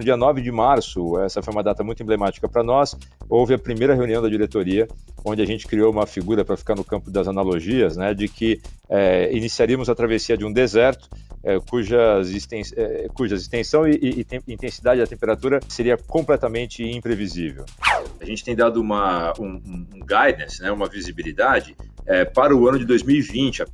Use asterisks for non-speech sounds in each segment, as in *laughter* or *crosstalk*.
no dia 9 de março, essa foi uma data muito emblemática para nós, houve a primeira reunião da diretoria, onde a gente criou uma figura para ficar no campo das analogias, né, de que é, iniciaríamos a travessia de um deserto, é, cujas, é, cujas extensão e, e, e, intensidade da temperatura seria completamente imprevisível. A gente tem dado uma, um, um guidance, né, uma visibilidade é, para o ano de 2020,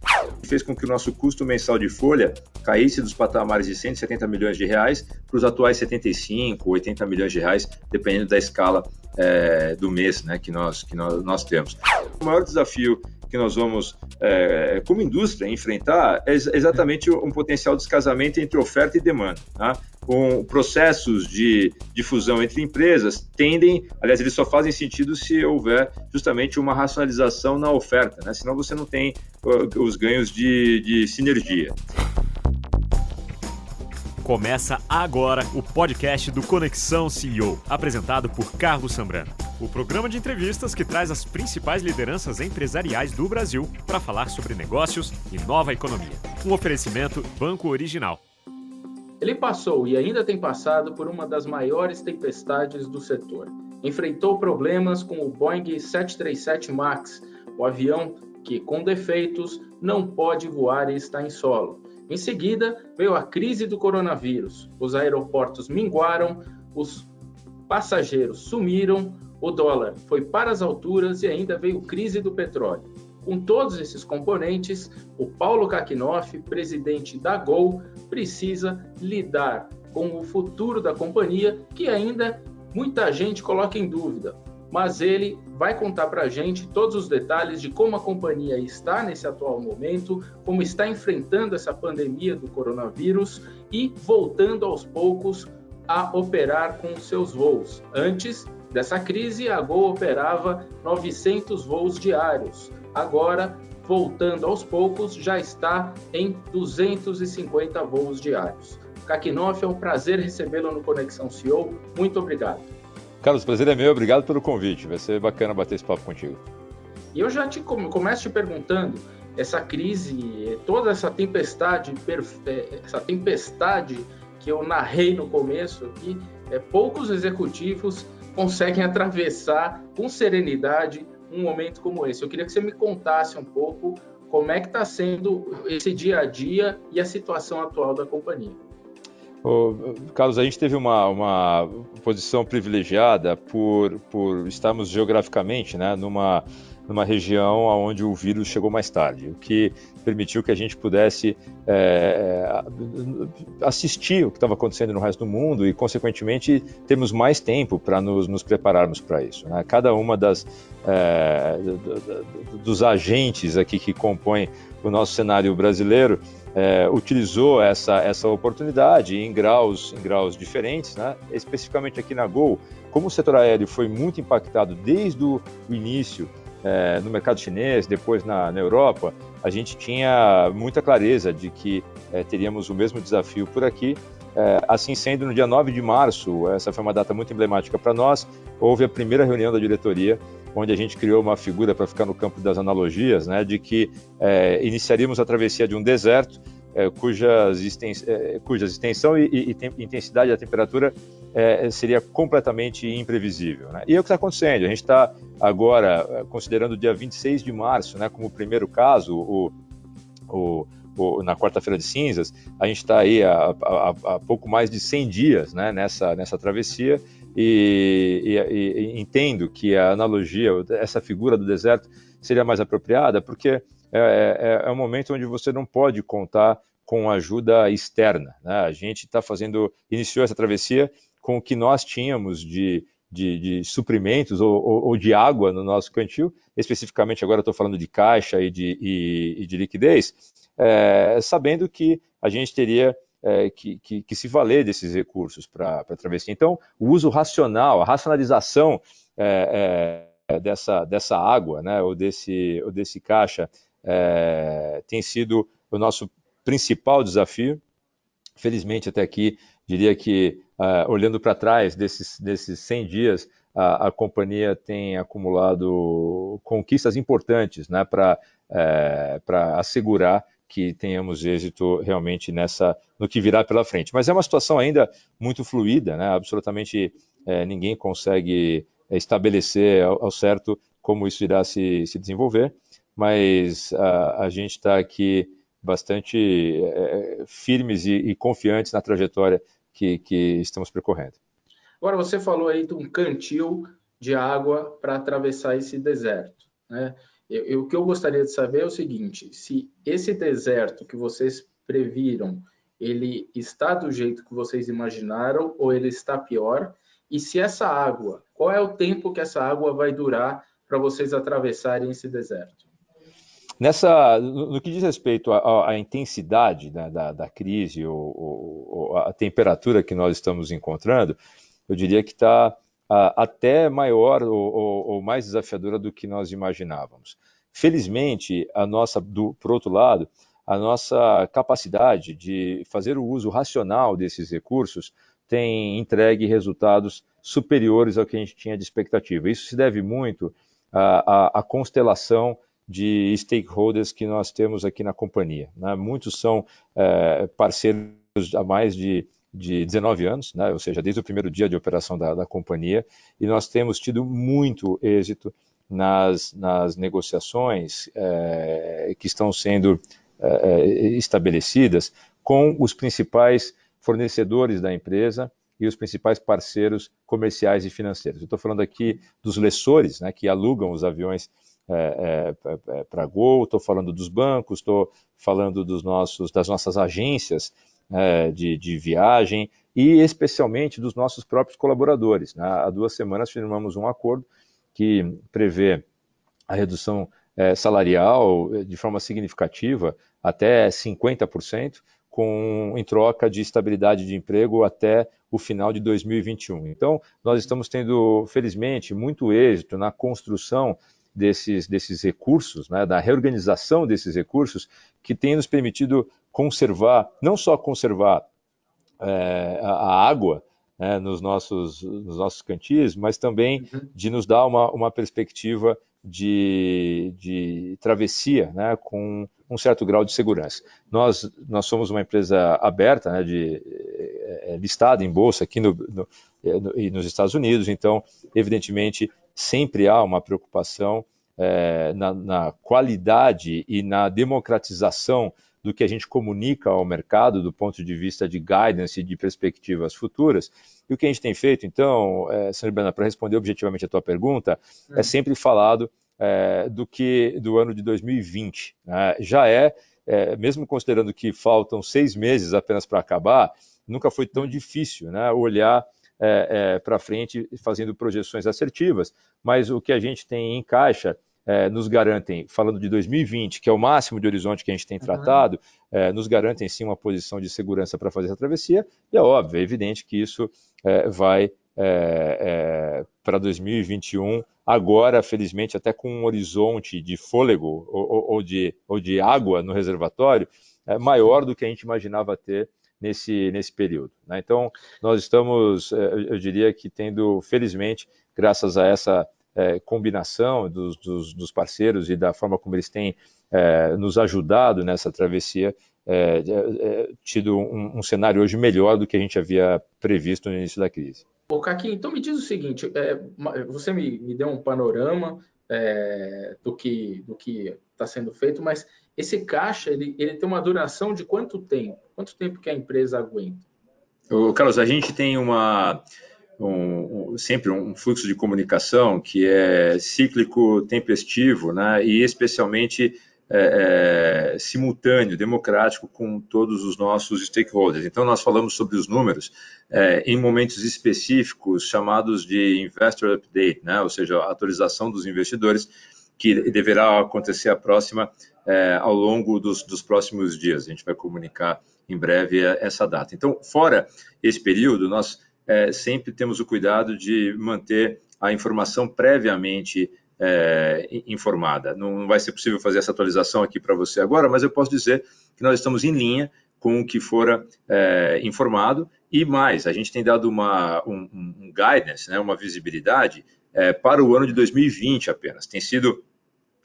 fez com que o nosso custo mensal de folha caísse dos patamares de 170 milhões de reais para os atuais 75, 80 milhões de reais, dependendo da escala é, do mês né, que, nós, que nós, nós temos. O maior desafio que nós vamos, é, como indústria, enfrentar é exatamente um potencial descasamento entre oferta e demanda. Tá? Com processos de difusão entre empresas tendem, aliás, eles só fazem sentido se houver justamente uma racionalização na oferta, né? senão você não tem os ganhos de, de sinergia. Começa agora o podcast do Conexão CEO, apresentado por Carlos Sambrano. O programa de entrevistas que traz as principais lideranças empresariais do Brasil para falar sobre negócios e nova economia. Um oferecimento Banco Original. Ele passou e ainda tem passado por uma das maiores tempestades do setor. Enfrentou problemas com o Boeing 737 MAX, o avião que, com defeitos, não pode voar e está em solo em seguida, veio a crise do coronavírus. Os aeroportos minguaram, os passageiros sumiram, o dólar foi para as alturas e ainda veio crise do petróleo. Com todos esses componentes, o Paulo Kakinoff, presidente da Gol, precisa lidar com o futuro da companhia, que ainda muita gente coloca em dúvida mas ele vai contar para a gente todos os detalhes de como a companhia está nesse atual momento, como está enfrentando essa pandemia do coronavírus e voltando aos poucos a operar com seus voos. Antes dessa crise, a Gol operava 900 voos diários. Agora, voltando aos poucos, já está em 250 voos diários. Kakinoff, é um prazer recebê-lo no Conexão CEO. Muito obrigado. Carlos, o prazer é meu, obrigado pelo convite. Vai ser bacana bater esse papo contigo. E eu já te começo te perguntando, essa crise, toda essa tempestade, é, essa tempestade que eu narrei no começo aqui, é, poucos executivos conseguem atravessar com serenidade um momento como esse. Eu queria que você me contasse um pouco como é que está sendo esse dia a dia e a situação atual da companhia. Carlos, a gente teve uma, uma posição privilegiada por, por estarmos geograficamente né, numa, numa região onde o vírus chegou mais tarde, o que permitiu que a gente pudesse é, assistir o que estava acontecendo no resto do mundo e, consequentemente, termos mais tempo para nos, nos, prepararmos para isso. Né? Cada uma das é, dos agentes aqui que compõem o nosso cenário brasileiro é, utilizou essa, essa oportunidade em graus, em graus diferentes, né? especificamente aqui na Gol, como o setor aéreo foi muito impactado desde o início é, no mercado chinês, depois na, na, Europa, a gente tinha muita clareza de que é, teríamos o mesmo desafio por aqui. É, assim sendo, no dia 9 de março, essa foi uma data muito emblemática para nós, houve a primeira reunião da diretoria onde a gente criou uma figura para ficar no campo das analogias, né, de que é, iniciaríamos a travessia de um deserto é, cujas, é, extensão e, e, e, intensidade da temperatura é, seria completamente imprevisível. Né? E é o que está acontecendo. A gente está agora é, considerando o dia 26 de março né, como o primeiro caso, o, o, o na quarta-feira de cinzas, a gente está aí há, há, há, pouco mais de 100 dias né, nessa, nessa travessia e, e, e, entendo que a analogia, essa figura do deserto, seria mais apropriada, porque é, é, é um momento onde você não pode contar com ajuda externa. Né? A gente está fazendo, iniciou essa travessia com o que nós tínhamos de, de, de suprimentos ou, ou, ou, de água no nosso cantil, especificamente agora estou falando de caixa e de, e de liquidez, é, sabendo que a gente teria é, que, que, que, se valer desses recursos para a travessia. Então, o uso racional, a racionalização é, é, dessa, dessa água, né, ou, desse, ou desse caixa, é, tem sido o nosso principal desafio. Felizmente, até aqui, diria que, uh, olhando para trás desses, desses 100 dias, a, a, companhia tem acumulado conquistas importantes né, para é, assegurar que tenhamos êxito realmente nessa no que virá pela frente. Mas é uma situação ainda muito fluida, né? absolutamente é, ninguém consegue estabelecer ao, ao, certo como isso irá se, se desenvolver, mas a, a gente está aqui bastante é, firmes e, e, confiantes na trajetória que, que estamos percorrendo. Agora, você falou aí de um cantil de água para atravessar esse deserto. Né? Eu, eu, o que eu gostaria de saber é o seguinte: se esse deserto que vocês previram, ele está do jeito que vocês imaginaram ou ele está pior? E se essa água, qual é o tempo que essa água vai durar para vocês atravessarem esse deserto? Nessa, no, que diz respeito à, à intensidade né, da, da, crise ou, ou, ou, a temperatura que nós estamos encontrando, eu diria que está até maior ou, ou, mais desafiadora do que nós imaginávamos. Felizmente, a nossa, do, por outro lado, a nossa capacidade de fazer o uso racional desses recursos tem entregue resultados superiores ao que a gente tinha de expectativa. Isso se deve muito à, à, à constelação de stakeholders que nós temos aqui na companhia. Né? Muitos são é, parceiros há mais de, de 19 anos, né? ou seja, desde o primeiro dia de operação da, da companhia, e nós temos tido muito êxito nas, nas negociações é, que estão sendo é, estabelecidas com os principais fornecedores da empresa e os principais parceiros comerciais e financeiros. Estou falando aqui dos lessores, né, que alugam os aviões é, é para Gol, estou falando dos bancos, estou falando dos nossos, das nossas agências é, de, de, viagem e especialmente dos nossos próprios colaboradores. Né? Há duas semanas firmamos um acordo que prevê a redução é, salarial de forma significativa, até 50%, com, em troca de estabilidade de emprego até o final de 2021. Então, nós estamos tendo, felizmente, muito êxito na construção desses, desses recursos, né, da reorganização desses recursos, que tem nos permitido conservar, não só conservar é, a, água né, nos, nossos, nos nossos cantis, mas também uhum. de nos dar uma, uma perspectiva de, de travessia né, com um certo grau de segurança. Nós, nós somos uma empresa aberta, né, de, é, listada em bolsa aqui no, no, no, e nos Estados Unidos, então, evidentemente, sempre há uma preocupação é, na, na, qualidade e na democratização do que a gente comunica ao mercado do ponto de vista de guidance e de perspectivas futuras. E o que a gente tem feito, então, é, Sandra para responder objetivamente a tua pergunta, é, é sempre falado é, do que do ano de 2020. Né? Já é, é, mesmo considerando que faltam seis meses apenas para acabar, nunca foi tão difícil né, olhar é, é, para frente fazendo projeções assertivas, mas o que a gente tem em caixa é, nos garantem, falando de 2020, que é o máximo de horizonte que a gente tem tratado, uhum. é, nos garantem sim uma posição de segurança para fazer essa travessia, e é óbvio, é evidente que isso é, vai é, para 2021, agora, felizmente, até com um horizonte de fôlego ou, ou, de, ou de água no reservatório maior do que a gente imaginava ter nesse, nesse período. Né? Então, nós estamos, é, eu diria que tendo, felizmente, graças a essa é, combinação dos, dos, dos, parceiros e da forma como eles têm é, nos ajudado nessa travessia, é, é, tido um, um, cenário hoje melhor do que a gente havia previsto no início da crise. Ô, Caquinho, então me diz o seguinte, é, você me, me, deu um panorama do que do que está sendo feito, mas esse caixa ele, ele tem uma duração de quanto tempo? Quanto tempo que a empresa aguenta? O Carlos, a gente tem uma um, um, sempre um fluxo de comunicação que é cíclico, tempestivo, né, e especialmente é, é, simultâneo, democrático com todos os nossos stakeholders. Então, nós falamos sobre os números é, em momentos específicos chamados de Investor Update, né, ou seja, a atualização dos investidores, que deverá acontecer a próxima é, ao longo dos, dos próximos dias. A gente vai comunicar em breve essa data. Então, fora esse período, nós é, sempre temos o cuidado de manter a informação previamente é, informada. Não vai ser possível fazer essa atualização aqui para você agora, mas eu posso dizer que nós estamos em linha com o que fora é, informado e mais, a gente tem dado uma, um, um guidance, né, uma visibilidade é, para o ano de 2020 apenas. Tem sido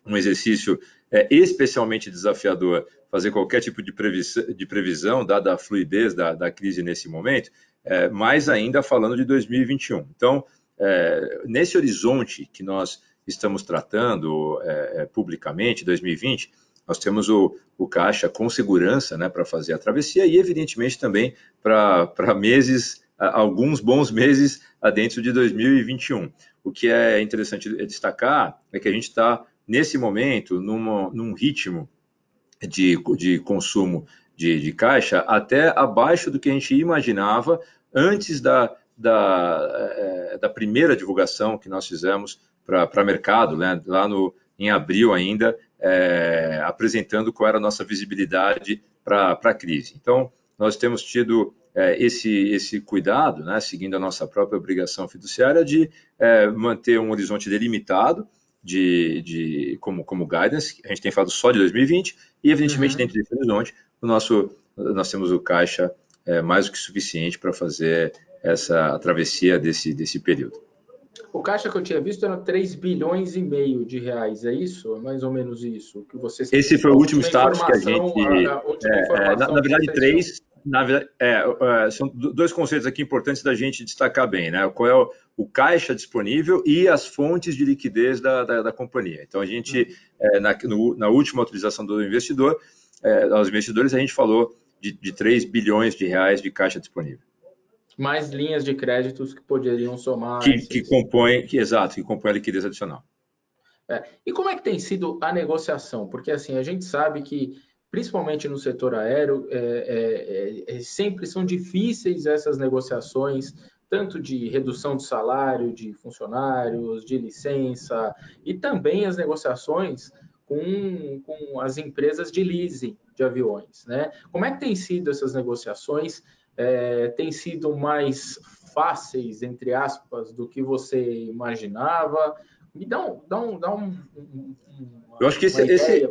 um exercício é especialmente desafiador fazer qualquer tipo de previsão, de previsão dada a fluidez da, da crise nesse momento, é, mais ainda falando de 2021. Então, é, nesse horizonte que nós estamos tratando é, é publicamente, 2020, nós temos o, o caixa com segurança né, para fazer a travessia e, evidentemente, também para meses, alguns bons meses dentro de 2021. O que é interessante destacar é que a gente está, nesse momento, numa, num ritmo de, de consumo de, de, caixa até abaixo do que a gente imaginava antes da, da, é, da primeira divulgação que nós fizemos para mercado, né, lá no, em abril ainda, é, apresentando qual era a nossa visibilidade para a crise. Então, nós temos tido é, esse, esse cuidado, né, seguindo a nossa própria obrigação fiduciária, de é, manter um horizonte delimitado de, de, como, como guidance, a gente tem falado só de 2020, e evidentemente uhum. dentro desse horizonte, o nosso, nós temos o caixa é, mais do que suficiente para fazer essa travessia desse, desse período. O caixa que eu tinha visto era 3 bilhões e meio de reais, é isso? É mais ou menos isso que você Esse foi o último status que a gente. A, a é, é, na, na, verdade, três. Na verdade, é, é, são dois conceitos aqui importantes da gente destacar bem, né? Qual é o, o caixa disponível e as fontes de liquidez da, da, da companhia. Então, a gente, hum. na, no, na última utilização do investidor, aos investidores, a gente falou de, de 3 bilhões de reais de caixa disponível mais linhas de créditos que poderiam somar. Que, que compõem, que, exato, que compõem a liquidez adicional. É. E como é que tem sido a negociação? Porque assim, a gente sabe que, principalmente no setor aéreo, é, é, é, é sempre são difíceis essas negociações, tanto de redução de salário de funcionários, de licença, e também as negociações com, com as empresas de leasing de aviões. Né? Como é que tem sido essas negociações? é, têm sido mais fáceis, entre aspas, do que você imaginava? Me dá um, dá um, dá um, um Eu acho que esse, esse,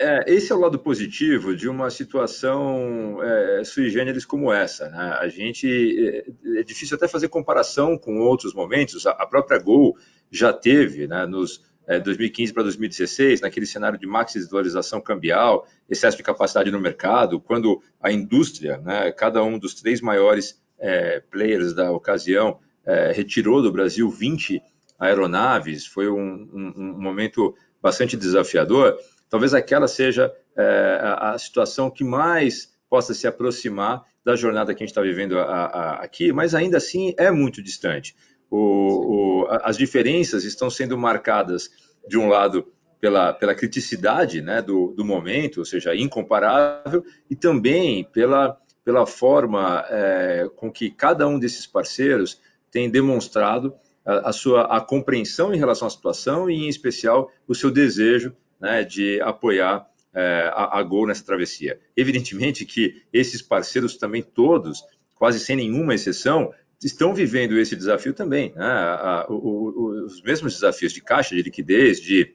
é, esse é o lado positivo de uma situação é, sui generis como essa. Né? A gente é, é, difícil até fazer comparação com outros momentos. A, a própria Gol já teve, né, nos é, 2015 para 2016, naquele cenário de maxi desvalorização cambial, excesso de capacidade no mercado, quando a indústria, né, cada um dos três maiores é, players da ocasião, é, retirou do Brasil 20 aeronaves, foi um, um, um, momento bastante desafiador. Talvez aquela seja é, a, a, situação que mais possa se aproximar da jornada que a gente está vivendo a, a, aqui, mas ainda assim é muito distante. O, o, as diferenças estão sendo marcadas, de um lado, pela, pela criticidade né, do, do momento, ou seja, incomparável, e também pela, pela forma é, com que cada um desses parceiros tem demonstrado a, a, sua a compreensão em relação à situação e, em especial, o seu desejo né, de apoiar é, a, a Gol nessa travessia. Evidentemente que esses parceiros também todos, quase sem nenhuma exceção, estão vivendo esse desafio também. Né? A, a, o, os mesmos desafios de caixa, de liquidez, de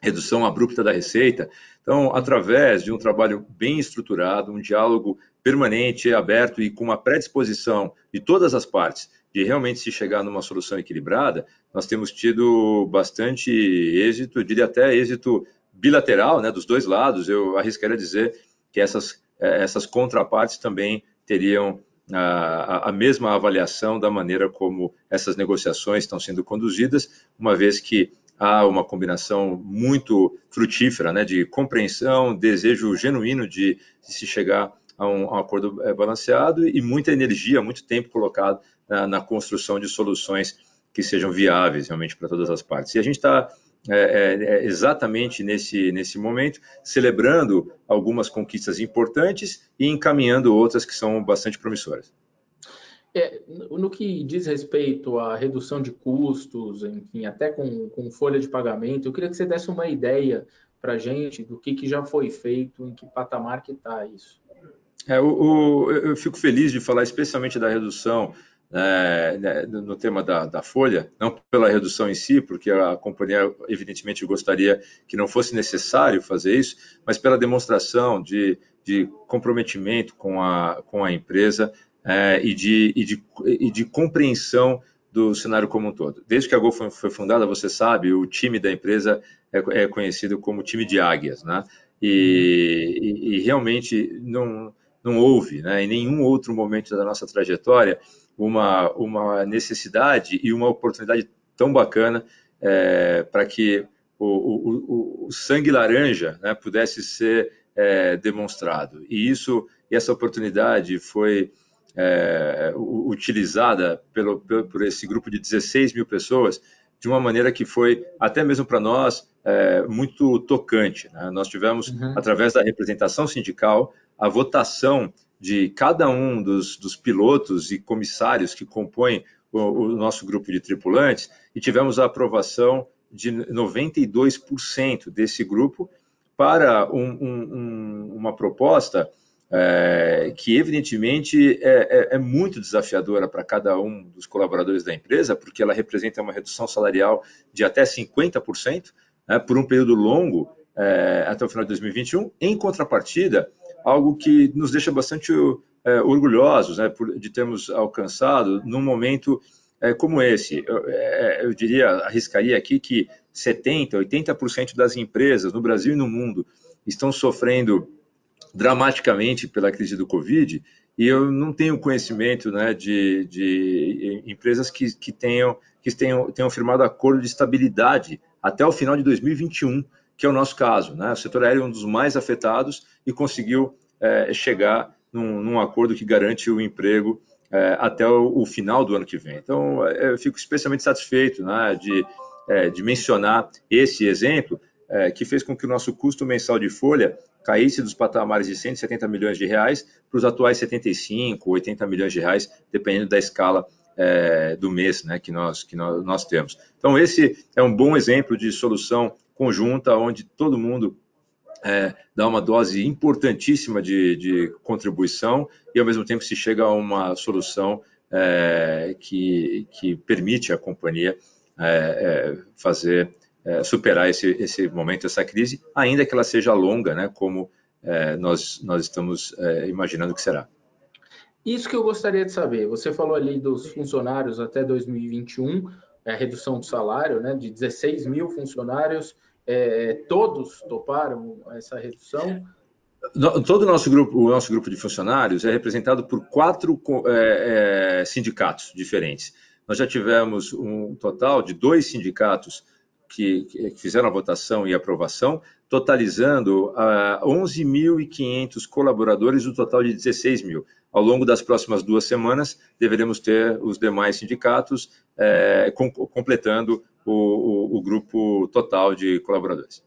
redução abrupta da receita. Então, através de um trabalho bem estruturado, um diálogo permanente, aberto e com uma predisposição de todas as partes de realmente se chegar numa solução equilibrada, nós temos tido bastante êxito, diria até êxito bilateral, né, dos dois lados. Eu arriscaria dizer que essas, eh, essas contrapartes também teriam a, a, mesma avaliação da maneira como essas negociações estão sendo conduzidas, uma vez que há uma combinação muito frutífera né, de compreensão, desejo genuíno de, de se chegar a um, a um, acordo é, balanceado e muita energia, muito tempo colocado na, na construção de soluções que sejam viáveis realmente para todas as partes. E a gente está é, é, é, exatamente nesse, nesse momento, celebrando algumas conquistas importantes e encaminhando outras que são bastante promissoras. É, no que diz respeito à redução de custos, enfim, até com, com folha de pagamento, eu queria que você desse uma ideia para a gente do que, que já foi feito, em que patamar que está isso. É, o, o, eu fico feliz de falar especialmente da redução é, no tema da, da, folha, não pela redução em si, porque a companhia evidentemente gostaria que não fosse necessário fazer isso, mas pela demonstração de, de comprometimento com a, com a empresa é, e, de, e, de, e de compreensão do cenário como um todo. Desde que a Gol foi, foi fundada, você sabe, o time da empresa é, é conhecido como time de águias, né? E, e, e realmente não, não houve, né, em nenhum outro momento da nossa trajetória, uma, uma necessidade e uma oportunidade tão bacana é, para que o, o, o, sangue laranja né, pudesse ser é, demonstrado. E isso, essa oportunidade foi é, utilizada pelo, por esse grupo de 16 mil pessoas de uma maneira que foi, até mesmo para nós, é, muito tocante. Né? Nós tivemos, uhum. através da representação sindical, a votação de cada um dos, dos pilotos e comissários que compõem o, o nosso grupo de tripulantes e tivemos a aprovação de 92% desse grupo para um, um, uma proposta é, que, evidentemente, é, é, é muito desafiadora para cada um dos colaboradores da empresa, porque ela representa uma redução salarial de até 50% né, por um período longo, é, até o final de 2021. Em contrapartida, algo que nos deixa bastante é, orgulhosos né, por, de termos alcançado num momento é, como esse. Eu, é, eu, diria, arriscaria aqui que 70%, 80% das empresas no Brasil e no mundo estão sofrendo dramaticamente pela crise do Covid e eu não tenho conhecimento né, de, de empresas que, que, tenham, que tenham, tenham firmado acordo de estabilidade até o final de 2021 que é o nosso caso. Né? O setor aéreo é um dos mais afetados e conseguiu é, chegar num, num, acordo que garante o emprego é, até o, o, final do ano que vem. Então, é, eu fico especialmente satisfeito né, de, é, de mencionar esse exemplo, é, que fez com que o nosso custo mensal de folha caísse dos patamares de 170 milhões de reais para os atuais 75, 80 milhões de reais, dependendo da escala é, do mês né, que, nós, que nós, nós, temos. Então, esse é um bom exemplo de solução conjunta, onde todo mundo é, dá uma dose importantíssima de, de, contribuição e, ao mesmo tempo, se chega a uma solução é, que, que, permite à companhia é, é fazer é, superar esse, esse momento, essa crise, ainda que ela seja longa, né, como é, nós, nós estamos imaginando que será. Isso que eu gostaria de saber. Você falou ali dos funcionários até 2021, a redução do salário, né, de 16 mil funcionários, é, todos toparam essa redução? Todo o nosso grupo, o nosso grupo de funcionários é representado por quatro é, é, sindicatos diferentes. Nós já tivemos um total de dois sindicatos que, que fizeram a votação e aprovação, totalizando uh, ah, 11.500 colaboradores, do total de 16 mil. Ao longo das próximas duas semanas, deveremos ter os demais sindicatos é, com, completando o, o, o, grupo total de colaboradores.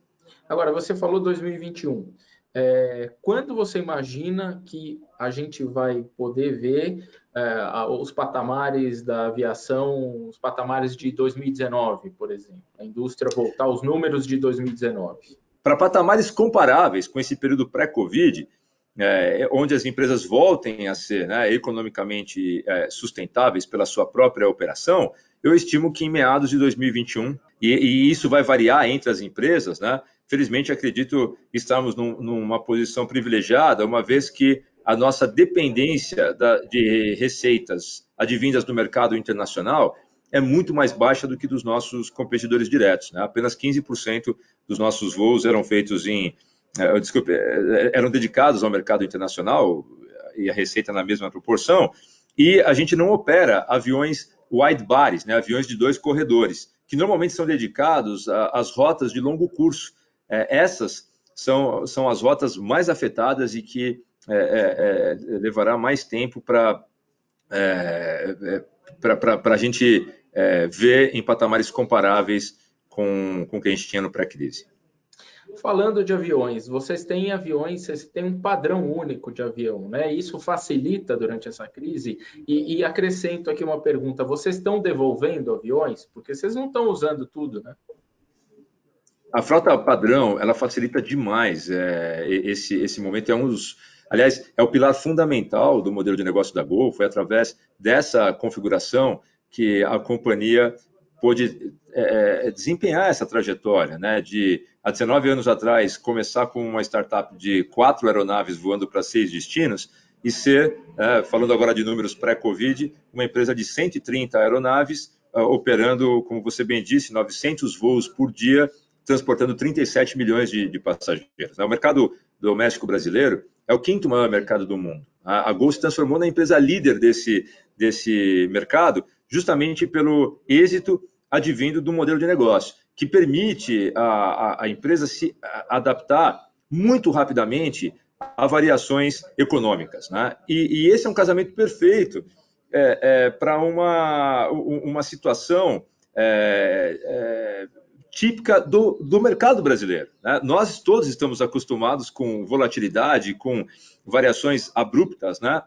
Agora, você falou 2021. É, quando você imagina que a gente vai poder ver é, os patamares da aviação, os patamares de 2019, por exemplo, a indústria voltar aos números de 2019? Para patamares comparáveis com esse período pré-Covid, é, onde as empresas voltem a ser né, economicamente é, sustentáveis pela sua própria operação, eu estimo que em meados de 2021, e, e isso vai variar entre as empresas, né? Felizmente, acredito que estamos num, numa posição privilegiada, uma vez que a nossa dependência da, de receitas advindas do mercado internacional é muito mais baixa do que dos nossos competidores diretos. Né? Apenas 15% dos nossos voos eram feitos em é, desculpe, é, eram dedicados ao mercado internacional e a receita na mesma proporção, e a gente não opera aviões wide bodies, né, aviões de dois corredores, que normalmente são dedicados às rotas de longo curso. É, essas são, são as rotas mais afetadas e que é, é, é levará mais tempo para a gente ver em patamares comparáveis com, com o que a gente tinha no pré-crise. Falando de aviões, vocês têm aviões, vocês têm um padrão único de avião, né? Isso facilita durante essa crise. E, e acrescento aqui uma pergunta: vocês estão devolvendo aviões? Porque vocês não estão usando tudo, né? A frota padrão, ela facilita demais. É, esse, esse momento é um dos. Aliás, é o pilar fundamental do modelo de negócio da Gol. Foi através dessa configuração que a companhia pôde é, é desempenhar essa trajetória, né? De há 19 anos atrás, começar com uma startup de quatro aeronaves voando para seis destinos e ser, é, falando agora de números pré-Covid, uma empresa de 130 aeronaves uh, operando, como você bem disse, 900 voos por dia, transportando 37 milhões de, de passageiros. Né? O mercado doméstico brasileiro é o quinto maior mercado do mundo. A, a Gol se transformou na empresa líder desse, desse mercado, justamente pelo êxito advindo do modelo de negócio, que permite a, a, a empresa se adaptar muito rapidamente a variações econômicas. Né? E, e, esse é um casamento perfeito é, é, para uma, uma situação é, é, típica do, do mercado brasileiro. Né? Nós todos estamos acostumados com volatilidade, com variações abruptas, né?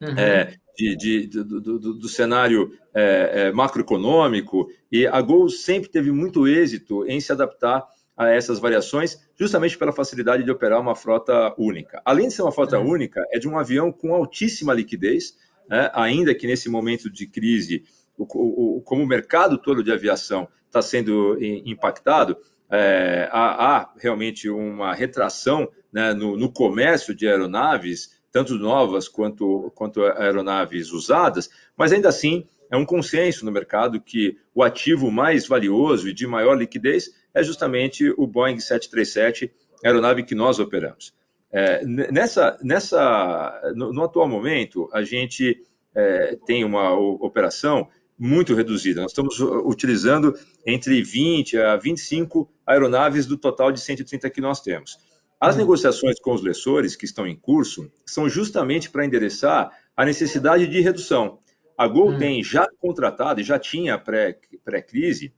Uhum. É, de, de, do, do, do, cenário é, é, macroeconômico, e a Gol sempre teve muito êxito em se adaptar a essas variações, justamente pela facilidade de operar uma frota única. Além de ser uma frota uhum. única, é de um avião com altíssima liquidez, né? ainda que nesse momento de crise, o, o, como o mercado todo de aviação está sendo impactado, é, há, há, realmente uma retração né, no, no, comércio de aeronaves, tanto novas quanto, quanto aeronaves usadas, mas ainda assim é um consenso no mercado que o ativo mais valioso e de maior liquidez é justamente o Boeing 737, aeronave que nós operamos. É, nessa, nessa, no, no, atual momento, a gente é, tem uma operação muito reduzida. Nós estamos utilizando entre 20 a 25 aeronaves do total de 130 que nós temos. As uhum. negociações com os lessores que estão em curso são justamente para endereçar a necessidade de redução. A Gol uhum. tem já contratado e já tinha pré-crise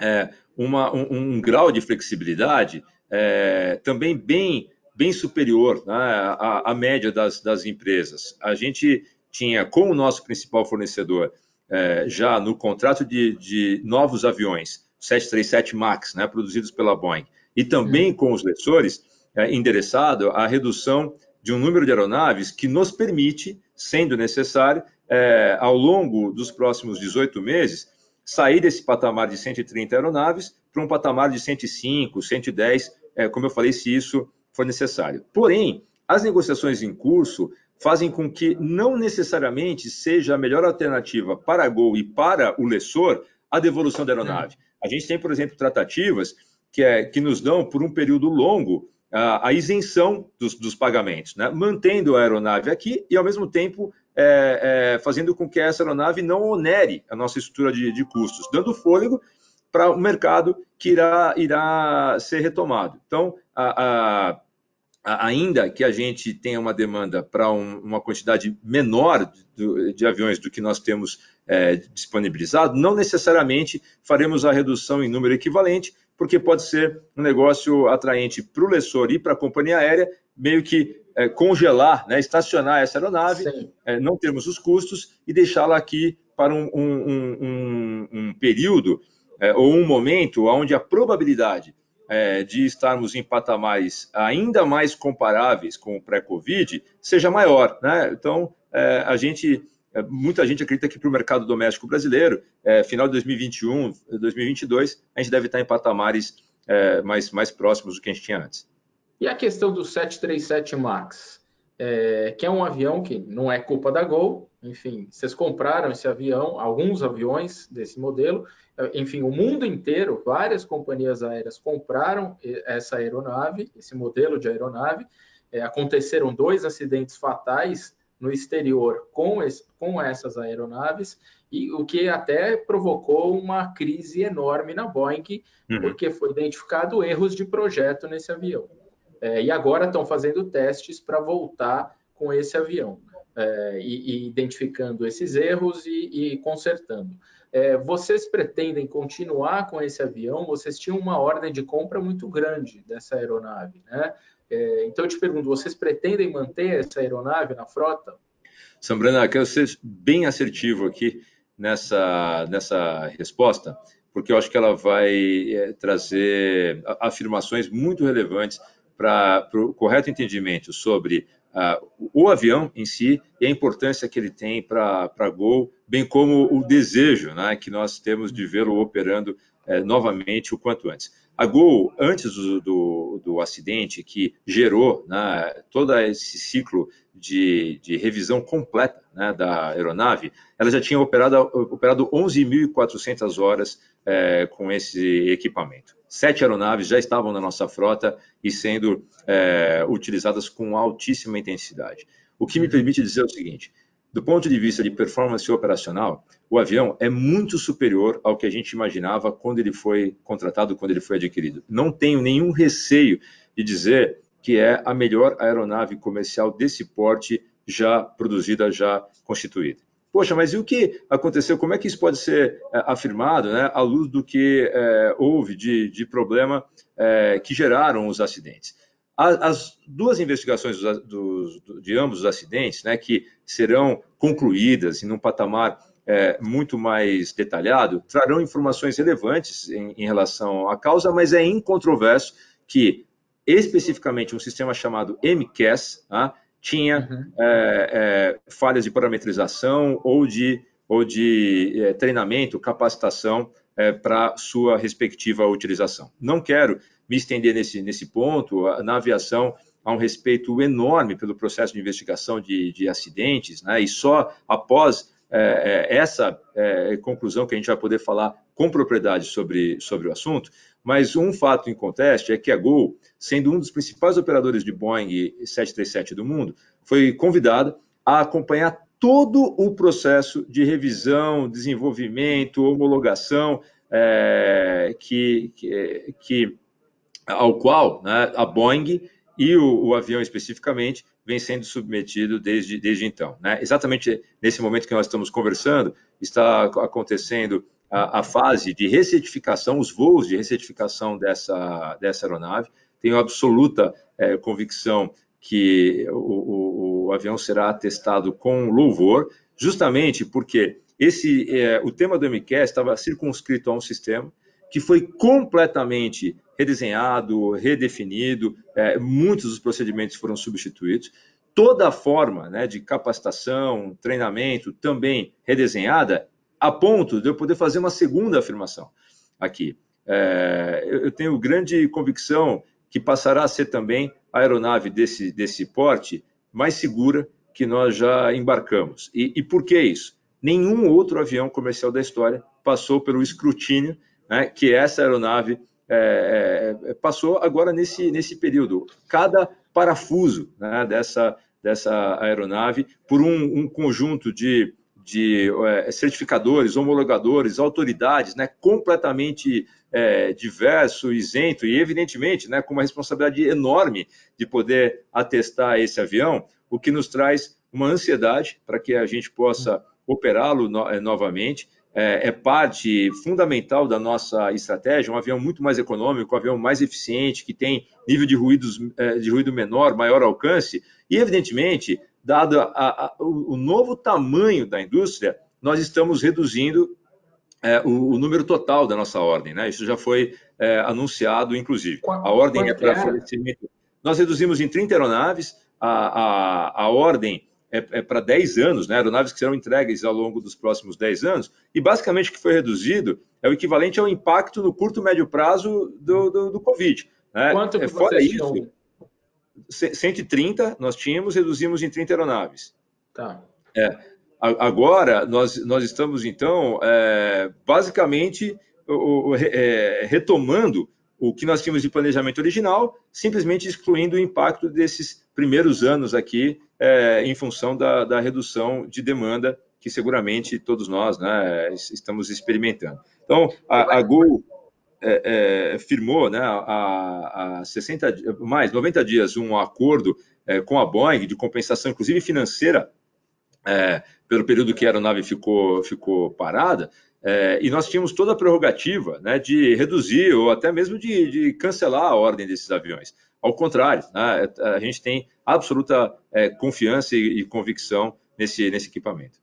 é, uma, um, um, grau de flexibilidade é, também bem, bem superior né, à, à média das, das empresas. A gente tinha como nosso principal fornecedor é, já no contrato de, de, novos aviões, 737 MAX, né, produzidos pela Boeing, e também com os lessores, é, endereçado a redução de um número de aeronaves que nos permite, sendo necessário, é, ao longo dos próximos 18 meses, sair desse patamar de 130 aeronaves para um patamar de 105, 110, é, como eu falei, se isso for necessário. Porém, as negociações em curso fazem com que não necessariamente seja a melhor alternativa para a Gol e para o lessor a devolução da aeronave. A gente tem, por exemplo, tratativas que, é, que nos dão, por um período longo, a, a isenção dos, dos pagamentos, né? mantendo a aeronave aqui e, ao mesmo tempo, é, é, fazendo com que essa aeronave não onere a nossa estrutura de, de custos, dando fôlego para o mercado que irá, irá ser retomado. Então, a, a ainda que a gente tenha uma demanda para um, uma quantidade menor de, de, aviões do que nós temos é, disponibilizado, não necessariamente faremos a redução em número equivalente, porque pode ser um negócio atraente para o lessor e para a companhia aérea, meio que é, congelar, né, estacionar essa aeronave, é, não termos os custos e deixá-la aqui para um, um, um, período é, ou um momento onde a probabilidade é, de estarmos em patamares ainda mais comparáveis com o pré-Covid seja maior. Né? Então, é, a gente, é, muita gente acredita que para o mercado doméstico brasileiro, é, final de 2021, 2022, a gente deve estar em patamares é, mais, mais próximos do que a gente tinha antes. E a questão do 737 MAX, é, que é um avião que não é culpa da Gol, enfim, vocês compraram esse avião, alguns aviões desse modelo, enfim, o mundo inteiro, várias companhias aéreas compraram essa aeronave, esse modelo de aeronave. É, aconteceram dois acidentes fatais no exterior com, esse, com essas aeronaves, e o que até provocou uma crise enorme na Boeing, uhum. porque foi identificado erros de projeto nesse avião. É, e agora estão fazendo testes para voltar com esse avião, é, e, e, identificando esses erros e, e consertando. É, vocês pretendem continuar com esse avião? Vocês tinham uma ordem de compra muito grande dessa aeronave, né? É, então eu te pergunto, vocês pretendem manter essa aeronave na frota? Sambrana, quero ser bem assertivo aqui nessa, nessa resposta, porque eu acho que ela vai é, trazer afirmações muito relevantes para o correto entendimento sobre uh, o avião em si e a importância que ele tem para a Gol, bem como o desejo né, que nós temos de vê-lo operando uh, novamente o quanto antes. A Gol, antes do, do, do acidente que gerou né, todo esse ciclo de, de revisão completa né, da aeronave, ela já tinha operado, operado 11.400 horas é, com esse equipamento. Sete aeronaves já estavam na nossa frota e sendo é, utilizadas com altíssima intensidade. O que me uhum. permite dizer o seguinte: do ponto de vista de performance operacional, o avião é muito superior ao que a gente imaginava quando ele foi contratado, quando ele foi adquirido. Não tenho nenhum receio de dizer que é a melhor aeronave comercial desse porte já produzida, já constituída. Poxa, mas e o que aconteceu? Como é que isso pode ser é, afirmado, né, à luz do que é, houve de, de problema é, que geraram os acidentes? As duas investigações dos, dos, de ambos os acidentes, né, que serão concluídas em um patamar é, muito mais detalhado, trarão informações relevantes em, em, relação à causa, mas é incontroverso que, especificamente, um sistema chamado MCAS tá, tinha uhum. é, é, falhas de parametrização ou de, ou de é, treinamento, capacitação é, para sua respectiva utilização. Não quero me estender nesse, nesse ponto. Na aviação há um respeito enorme pelo processo de investigação de, de acidentes, né? e só após é, é, essa conclusão que a gente vai poder falar com propriedade sobre, sobre o assunto. Mas um fato em é que a Gol, sendo um dos principais operadores de Boeing 737 do mundo, foi convidada a acompanhar todo o processo de revisão, desenvolvimento, homologação é, que, que, que ao qual né, a Boeing e o, o, avião especificamente vem sendo submetido desde, desde então. Né? Exatamente nesse momento que nós estamos conversando, está acontecendo a, a fase de recertificação, os voos de recertificação dessa, dessa aeronave. Tenho absoluta é, convicção que o, o, o, avião será testado com louvor, justamente porque esse, é, o tema do MQS estava circunscrito a um sistema que foi completamente redesenhado, redefinido, é, muitos dos procedimentos foram substituídos. Toda a forma né, de capacitação, treinamento também redesenhada, a ponto de eu poder fazer uma segunda afirmação aqui. É, eu tenho grande convicção que passará a ser também a aeronave desse, desse porte mais segura que nós já embarcamos. E, e por que isso? Nenhum outro avião comercial da história passou pelo escrutínio né, que essa aeronave é, é, passou agora nesse, nesse período. Cada parafuso né, dessa, dessa aeronave, por um, um conjunto de, de é, certificadores, homologadores, autoridades, né, completamente é, diverso, isento e, evidentemente, né, com uma responsabilidade enorme de poder atestar esse avião, o que nos traz uma ansiedade para que a gente possa operá-lo no, é, novamente é, é, parte fundamental da nossa estratégia, um avião muito mais econômico, um avião mais eficiente, que tem nível de, ruídos, é, de ruído menor, maior alcance, e, evidentemente, dado a, a, o novo tamanho da indústria, nós estamos reduzindo é, o, o, número total da nossa ordem. Né? Isso já foi é, anunciado, inclusive. A ordem é para fornecimento. Nós reduzimos em 30 aeronaves, a, a, a ordem é, é para 10 anos, né? aeronaves que serão entregues ao longo dos próximos 10 anos, e basicamente o que foi reduzido é o equivalente ao impacto no curto e médio prazo do, do, do Covid. Né? Quanto é, Fora isso, tinham? 130 nós tínhamos, reduzimos em 30 aeronaves. Tá. É, agora, nós, nós estamos, então, é, basicamente o, o, é, retomando o que nós tínhamos de planejamento original, simplesmente excluindo o impacto desses primeiros anos aqui, é, em função da, da, redução de demanda que seguramente todos nós né, estamos experimentando. Então, a, a Gol é, é, firmou né, a 60, mais 90 dias um acordo é, com a Boeing de compensação, inclusive financeira, é, pelo período que a aeronave ficou, ficou parada, é, e nós tínhamos toda a prerrogativa né, de reduzir ou até mesmo de, de, cancelar a ordem desses aviões. Ao contrário, né, a gente tem absoluta é, confiança e, e, convicção nesse, nesse equipamento.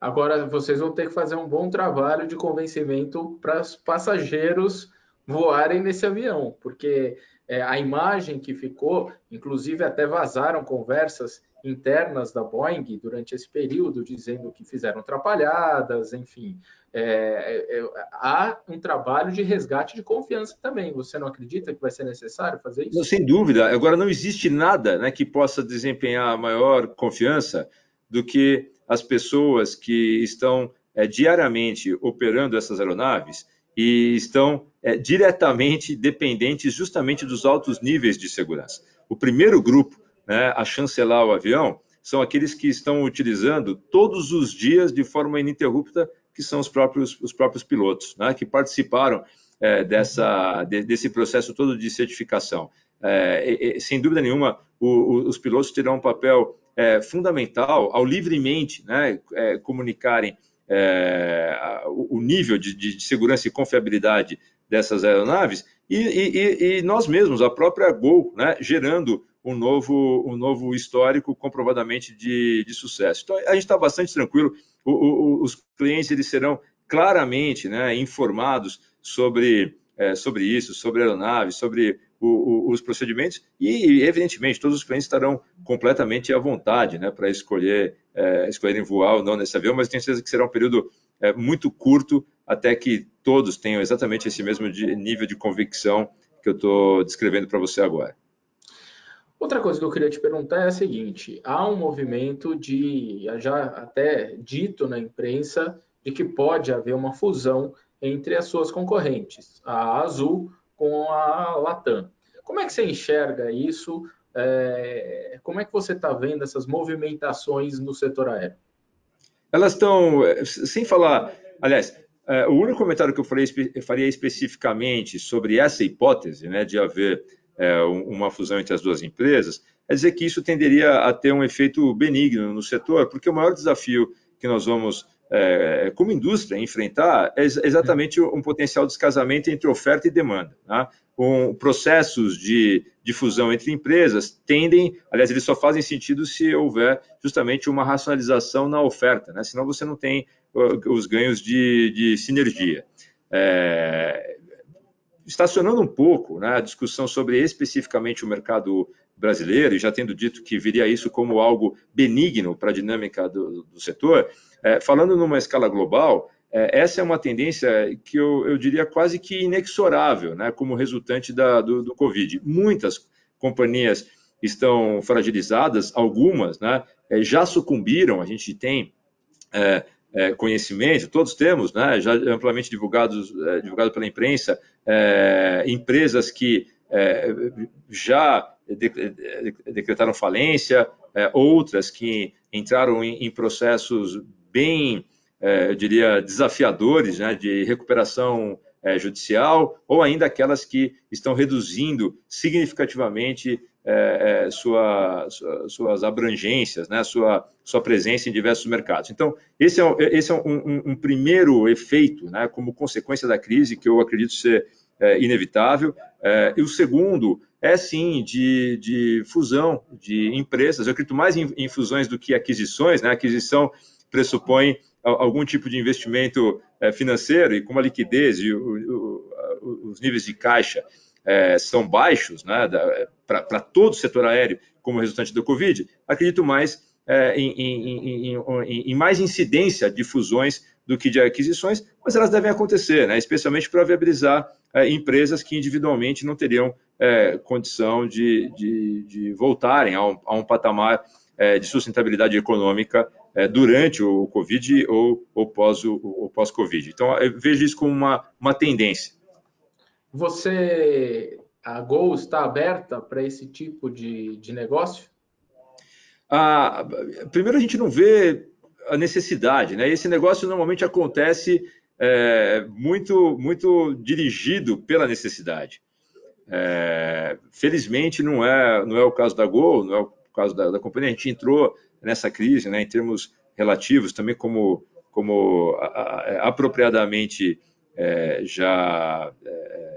Agora, vocês vão ter que fazer um bom trabalho de convencimento para os passageiros voarem nesse avião, porque é, a imagem que ficou, inclusive até vazaram conversas internas da Boeing durante esse período, dizendo que fizeram atrapalhadas, enfim. É, é, é, há um trabalho de resgate de confiança também. Você não acredita que vai ser necessário fazer isso? sem dúvida. Agora, não existe nada né, que possa desempenhar maior confiança do que as pessoas que estão é, diariamente operando essas aeronaves e estão é, diretamente dependentes justamente dos altos níveis de segurança. O primeiro grupo né, a chancelar o avião são aqueles que estão utilizando todos os dias de forma ininterrupta, que são os próprios, os próprios pilotos, né, que participaram é, dessa, de, desse processo todo de certificação. É, sem dúvida nenhuma, o, o, os pilotos terão um papel é, fundamental ao livremente né, é, comunicarem é, o nível de, de, segurança e confiabilidade dessas aeronaves e, e, e nós mesmos, a própria Gol, né, gerando um novo, um novo histórico comprovadamente de, de sucesso. Então, a gente está bastante tranquilo, o, o, os clientes eles serão claramente né, informados sobre, é, sobre isso, sobre aeronaves, sobre o, os procedimentos e, evidentemente, todos os clientes estarão completamente à vontade né, para escolher, é, escolherem voar ou não nesse avião, mas tenho certeza que será um período é, muito curto até que todos tenham exatamente esse mesmo nível de convicção que eu estou descrevendo para você agora. Outra coisa que eu queria te perguntar é a seguinte: há um movimento de, já até dito na imprensa, de que pode haver uma fusão entre as suas concorrentes, a Azul com a Latam. Como é que você enxerga isso? É, como é que você está vendo essas movimentações no setor aéreo? Elas estão, sem falar, aliás, é, o único comentário que eu faria, faria especificamente sobre essa hipótese, né, de haver é, uma fusão entre as duas empresas, é dizer que isso tenderia a ter um efeito benigno no setor, porque o maior desafio que nós vamos, é, como indústria, enfrentar é exatamente um potencial descasamento entre oferta e demanda. Né? Um, processos de, de fusão entre empresas tendem, aliás, eles só fazem sentido se houver justamente uma racionalização na oferta, né? senão você não tem os ganhos de, de sinergia. É, estacionando um pouco né, a discussão sobre especificamente o mercado brasileiro, e já tendo dito que viria isso como algo benigno para a dinâmica do, do setor, é, falando numa escala global, é, essa é uma tendência que eu, eu, diria quase que inexorável, né, como resultante da, do, do Covid. Muitas companhias estão fragilizadas, algumas né, é, já sucumbiram, a gente tem é, é, conhecimento, todos temos, né, já amplamente divulgados, é, divulgado pela imprensa, é, empresas que é, já de, de, decretaram falência, é, outras que entraram em, em processos bem, é, eu diria, desafiadores né, de recuperação judicial, ou ainda aquelas que estão reduzindo significativamente é, é, sua, sua, suas abrangências, né, sua, sua presença em diversos mercados. Então, esse é, esse é um, um, um primeiro efeito, né, como consequência da crise, que eu acredito ser é, inevitável. É, e o segundo é, sim, de, de fusão de empresas. Eu acredito mais em, em fusões do que aquisições. Né? aquisição pressupõe algum tipo de investimento é, financeiro e com a liquidez e o, o, os níveis de caixa é, são baixos né, para todo o setor aéreo como resultante do Covid, acredito mais é, em, em, em, em, mais incidência de fusões do que de aquisições, mas elas devem acontecer, né, especialmente para viabilizar é, empresas que individualmente não teriam é, condição de, de, de voltarem a um, a um patamar é, de sustentabilidade econômica é, durante o Covid ou, ou pós-Covid. Pós então, eu vejo isso como uma, uma tendência. Você, a Gol está aberta para esse tipo de, de negócio? Ah, primeiro, a gente não vê a necessidade, né? Esse negócio normalmente acontece é, muito, muito dirigido pela necessidade. É, felizmente, não é, não é o caso da Gol, não é o caso da, da companhia. A gente entrou nessa crise, né, em termos relativos, também como, como a, a, apropriadamente é, já é,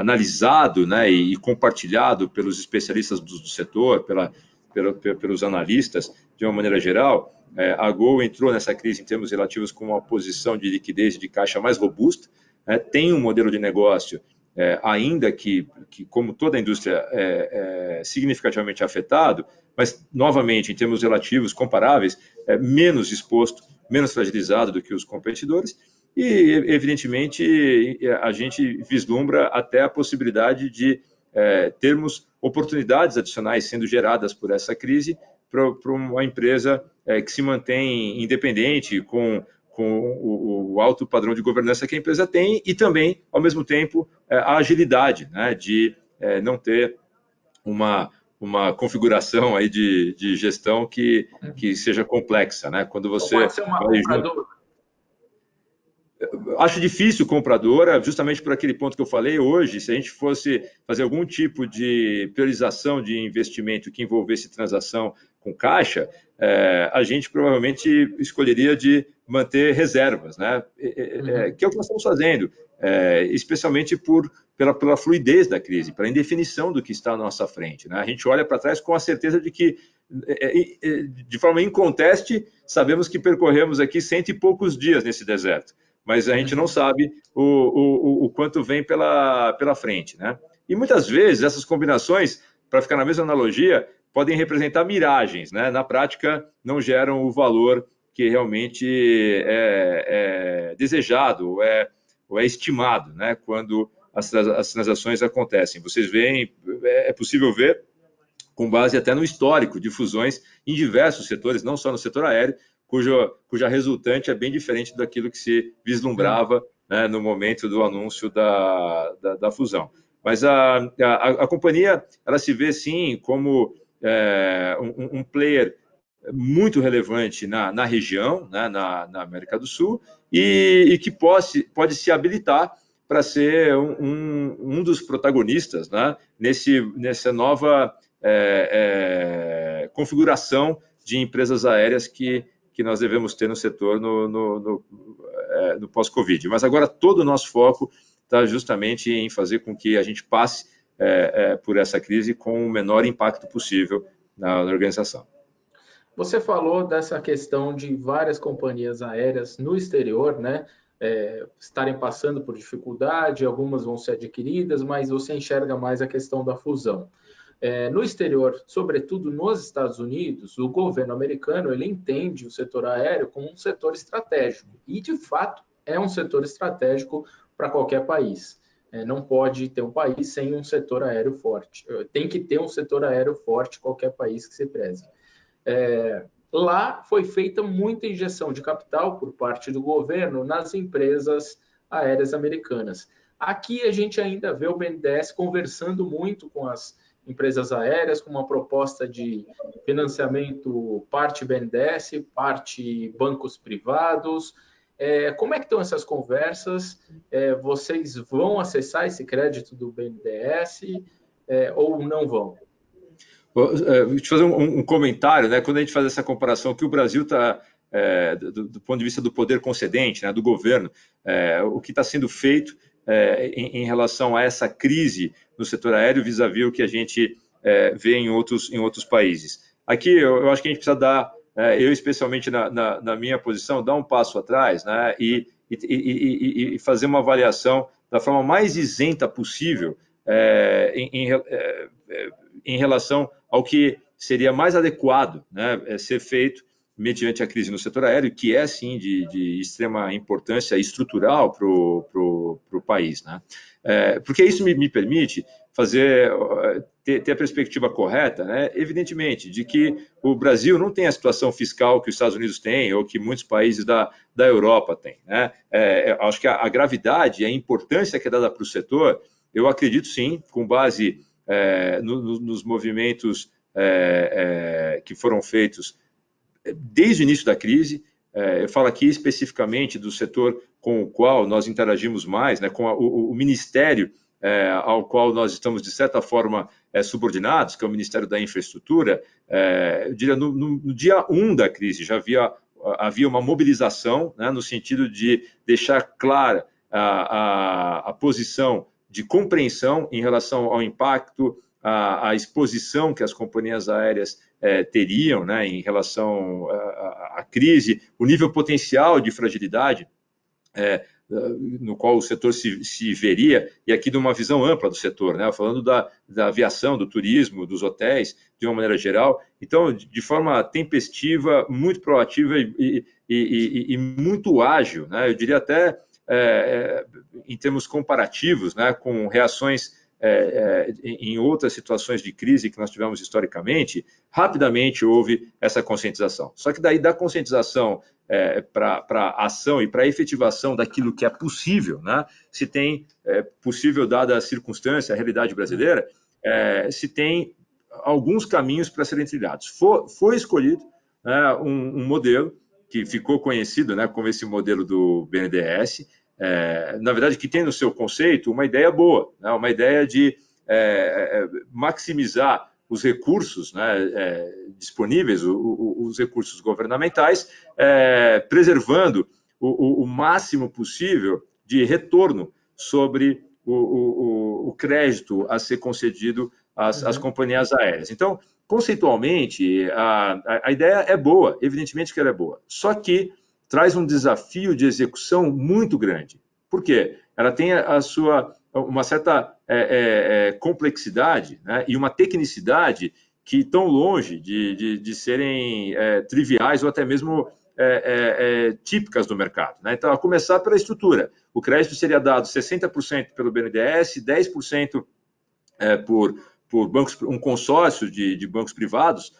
analisado né, e, compartilhado pelos especialistas do, do setor, pela, pela, pelos analistas, de uma maneira geral, é, a Gol entrou nessa crise em termos relativos com uma posição de liquidez de caixa mais robusta, né, tem um modelo de negócio é, ainda que, que, como toda a indústria, é, é, significativamente afetado, mas, novamente, em termos relativos, comparáveis, é menos exposto, menos fragilizado do que os competidores, e, evidentemente, a gente vislumbra até a possibilidade de é, termos oportunidades adicionais sendo geradas por essa crise para uma empresa é, que se mantém independente, com, com o, o, alto padrão de governança que a empresa tem e também, ao mesmo tempo, é, a agilidade né, de é, não ter uma, uma configuração aí de, de gestão que, que seja complexa. Né? Quando você. Pode ser uma acho difícil compradora, justamente por aquele ponto que eu falei hoje, se a gente fosse fazer algum tipo de priorização de investimento que envolvesse transação com caixa, é, a gente provavelmente escolheria de manter reservas, né? É, uhum. que é o que nós estamos fazendo, é, especialmente por, pela, pela fluidez da crise, pela indefinição do que está à nossa frente. Né? A gente olha para trás com a certeza de que, de forma inconteste, sabemos que percorremos aqui cento e poucos dias nesse deserto mas a gente não sabe o, o, o quanto vem pela, pela frente. Né? E muitas vezes essas combinações, para ficar na mesma analogia, podem representar miragens. Né? Na prática, não geram o valor que realmente é, é desejado ou é, ou é estimado né? quando as, as transações acontecem. Vocês veem, é, é possível ver com base até no histórico de fusões em diversos setores, não só no setor aéreo, cuja, cuja resultante é bem diferente daquilo que se vislumbrava né, no momento do anúncio da, da, da fusão. Mas a, a, a, companhia ela se vê sim como é, um, um, player muito relevante na, na região, né, na, na, América do Sul, e, e que pode, pode se habilitar para ser um, um, dos protagonistas né, nesse, nessa nova é, é, configuração de empresas aéreas que que nós devemos ter no setor no, no, no, é, no pós-Covid. Mas agora todo o nosso foco está justamente em fazer com que a gente passe é, é, por essa crise com o menor impacto possível na, na organização. Você falou dessa questão de várias companhias aéreas no exterior, né? É, estarem passando por dificuldade, algumas vão ser adquiridas, mas você enxerga mais a questão da fusão. É, no exterior, sobretudo nos Estados Unidos, o governo americano ele entende o setor aéreo como um setor estratégico e, de fato, é um setor estratégico para qualquer país. É, não pode ter um país sem um setor aéreo forte. É, tem que ter um setor aéreo forte qualquer país que se preze. É, lá foi feita muita injeção de capital por parte do governo nas empresas aéreas americanas. Aqui a gente ainda vê o BNDES conversando muito com as empresas aéreas com uma proposta de financiamento parte BNDES, parte bancos privados. É, como é que estão essas conversas? É, vocês vão acessar esse crédito do BNDES é, ou não vão? É, deixa eu fazer um, um, comentário, né? Quando a gente faz essa comparação que o Brasil está é, do, do, ponto de vista do poder concedente, né, do governo, é, o que está sendo feito é, em, em, relação a essa crise no setor aéreo vis-à-vis o que a gente é, vê em outros, em outros países. Aqui eu, eu acho que a gente precisa dar, é, eu especialmente na, na, na, minha posição, dar um passo atrás né, e, e, e, e, fazer uma avaliação da forma mais isenta possível é, em, em, é, em relação ao que seria mais adequado né, é, ser feito mediante a crise no setor aéreo, que é, sim, de, de extrema importância estrutural para o país. Né? É, porque isso me, me permite fazer ter, ter, a perspectiva correta, né? evidentemente, de que o Brasil não tem a situação fiscal que os Estados Unidos têm ou que muitos países da, da Europa têm. Né? É, acho que a, a, gravidade a importância que é dada para o setor, eu acredito sim, com base é, no, no, nos movimentos é, é, que foram feitos desde o início da crise. É, eu falo aqui especificamente do setor com o qual nós interagimos mais, né, com a, o, o, ministério é, ao qual nós estamos, de certa forma, é, subordinados, que é o Ministério da Infraestrutura. É, eu diria, no, no, no dia 1 um da crise já havia, havia uma mobilização né, no sentido de deixar clara a, a, a posição de compreensão em relação ao impacto, a exposição que as companhias aéreas é, teriam né, em relação à crise, o nível potencial de fragilidade é, no qual o setor se, se, veria, e aqui de uma visão ampla do setor, né? falando da, da aviação, do turismo, dos hotéis, de uma maneira geral. Então, de forma tempestiva, muito proativa e, e, e, e muito ágil, né? eu diria até é, em termos comparativos, né? com reações é, é, em outras situações de crise que nós tivemos historicamente, rapidamente houve essa conscientização. Só que daí da conscientização é, para ação e para efetivação daquilo que é possível, né? se tem é, possível, dada a circunstância, a realidade brasileira, é, se tem alguns caminhos para serem trilhados. For, foi escolhido né, um, um, modelo que ficou conhecido né, como esse modelo do BNDES, é, na verdade, que tem no seu conceito uma ideia boa, né? uma ideia de é, é, maximizar os recursos né, é, disponíveis, o, o, os recursos governamentais, é, preservando o, o, máximo possível de retorno sobre o, crédito a ser concedido às, uhum. às companhias aéreas. Então, conceitualmente, a, a, ideia é boa, evidentemente que ela é boa, só que traz um desafio de execução muito grande. Por quê? Ela tem a sua uma certa é, é, é, complexidade né, e uma tecnicidade que estão longe de, de, de serem é, triviais ou até mesmo é, é, típicas do mercado. Né? Então, a começar pela estrutura. O crédito seria dado 60% pelo BNDES, 10% por, por bancos, um consórcio de, de bancos privados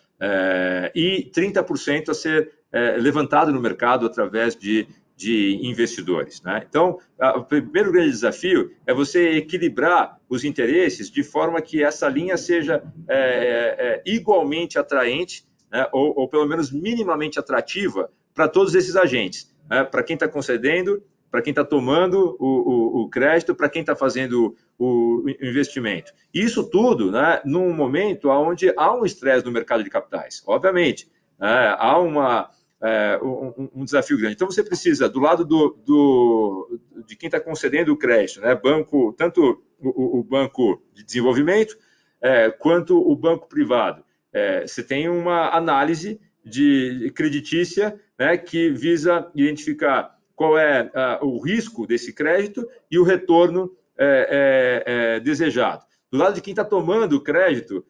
e 30% a ser é, levantado no mercado através de, de investidores. Né? Então, a, o primeiro grande desafio é você equilibrar os interesses de forma que essa linha seja é, é, é igualmente atraente, né? ou, ou, pelo menos minimamente atrativa para todos esses agentes, né? para quem está concedendo, para quem está tomando o, o, o crédito, para quem está fazendo o, investimento. Isso tudo né, num momento onde há um estresse no mercado de capitais, obviamente. Né? há uma, é, um, um, desafio grande. Então, você precisa, do lado do, do de quem está concedendo o crédito, né, banco, tanto o, o banco de desenvolvimento é, quanto o banco privado, é, você tem uma análise de creditícia né, que visa identificar qual é o risco desse crédito e o retorno é, é, é, desejado. Do lado de quem está tomando o crédito,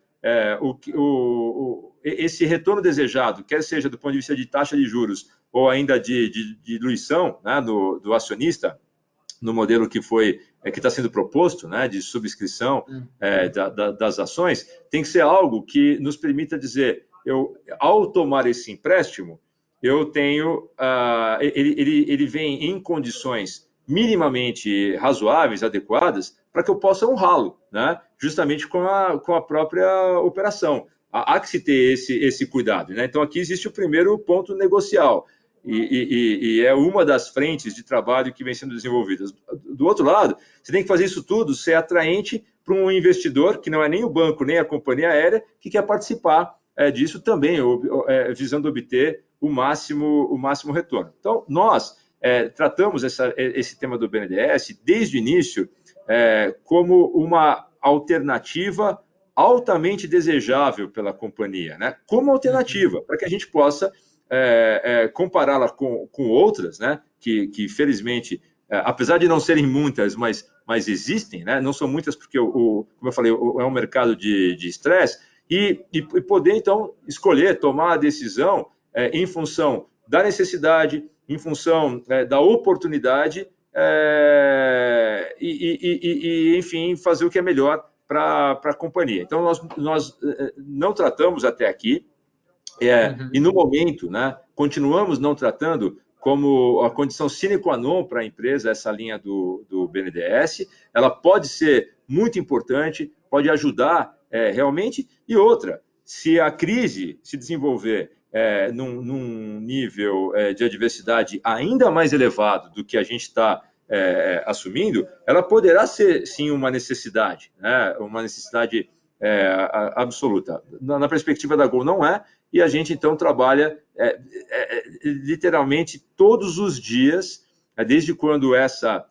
o, o esse retorno desejado, quer seja do ponto de vista de taxa de juros ou ainda de, de, de diluição né, do, do, acionista, no modelo que foi é, que está sendo proposto, né, de subscrição hum. é, da, da, das ações, tem que ser algo que nos permita dizer, eu, ao tomar esse empréstimo, eu tenho, uh, ele, ele, ele vem em condições minimamente razoáveis, adequadas, para que eu possa honrá-lo, né? justamente com a, com a própria operação há que se ter esse, esse cuidado. Né? Então, aqui existe o primeiro ponto negocial, e, e, e, é uma das frentes de trabalho que vem sendo desenvolvidas. Do outro lado, você tem que fazer isso tudo ser atraente para um investidor, que não é nem o banco, nem a companhia aérea, que quer participar é, disso também, é, visando obter o máximo, o máximo retorno. Então, nós é, tratamos essa, esse tema do BNDES desde o início é, como uma alternativa altamente desejável pela companhia, né? como alternativa, uhum. para que a gente possa é, é, compará-la com, com outras, né? que, que felizmente, é, apesar de não serem muitas, mas, mas existem, né? não são muitas porque, o, o como eu falei, o, é um mercado de estresse, e, e, e, poder, então, escolher, tomar a decisão é, em função da necessidade, em função é, da oportunidade, é, e, e, enfim, fazer o que é melhor para a companhia. Então, nós, nós eh, não tratamos até aqui, é, uhum. e no momento, né, continuamos não tratando como a condição sine qua non para a empresa essa linha do, do BNDES. Ela pode ser muito importante, pode ajudar é, realmente. E outra, se a crise se desenvolver é, num, num, nível é, de adversidade ainda mais elevado do que a gente está é, é, assumindo, ela poderá ser sim uma necessidade, né? uma necessidade é, absoluta. Na, na, perspectiva da Gol não é, e a gente então trabalha é, é, é literalmente todos os dias, desde quando essa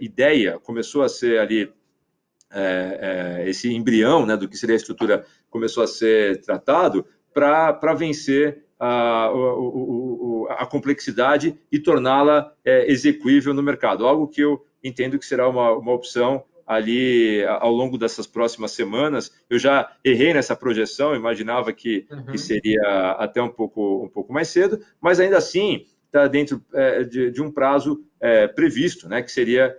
ideia começou a ser ali esse embrião né, do que seria a estrutura começou a ser tratado para vencer a, a, a complexidade e torná-la é, execuível no mercado. Algo que eu entendo que será uma, uma opção ali ao longo dessas próximas semanas. Eu já errei nessa projeção, imaginava que, uhum. que seria até um pouco, um pouco mais cedo, mas ainda assim está dentro é, de, de, um prazo é, previsto, né, que seria,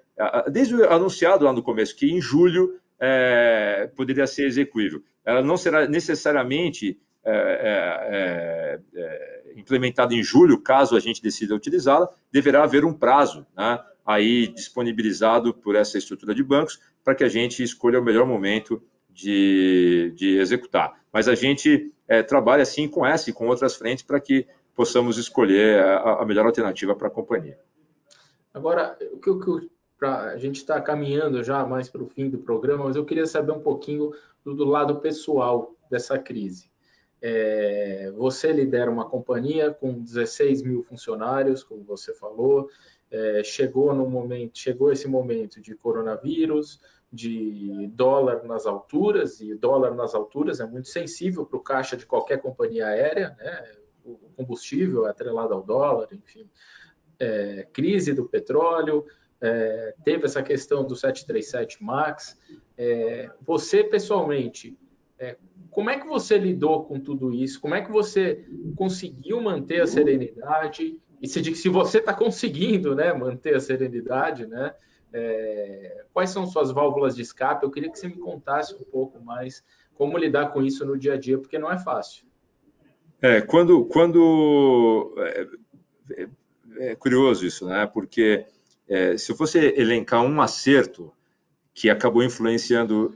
desde o anunciado lá no começo, que em julho é, poderia ser execuível. Ela não será necessariamente é, é, é, implementada em julho, caso a gente decida utilizá-la, deverá haver um prazo, né, aí disponibilizado por essa estrutura de bancos para que a gente escolha o melhor momento de, de executar. Mas a gente é, trabalha assim com essa e com outras frentes para que possamos escolher a, a melhor alternativa para a companhia. Agora, o que, que pra, a gente está caminhando já mais para o fim do programa, mas eu queria saber um pouquinho do, do lado pessoal dessa crise. É, você lidera uma companhia com 16 mil funcionários, como você falou, é, chegou no momento, chegou esse momento de coronavírus, de dólar nas alturas, e dólar nas alturas é muito sensível para o caixa de qualquer companhia aérea, né? o combustível é atrelado ao dólar, enfim, é, crise do petróleo, é, teve essa questão do 737 MAX. É, você, pessoalmente, é, como é que você lidou com tudo isso? Como é que você conseguiu manter a serenidade e se, se você está conseguindo né, manter a serenidade, né, é, quais são suas válvulas de escape? Eu queria que você me contasse um pouco mais como lidar com isso no dia a dia, porque não é fácil. É, quando, quando é, é, é curioso isso, né? Porque é, se eu fosse elencar um acerto que acabou influenciando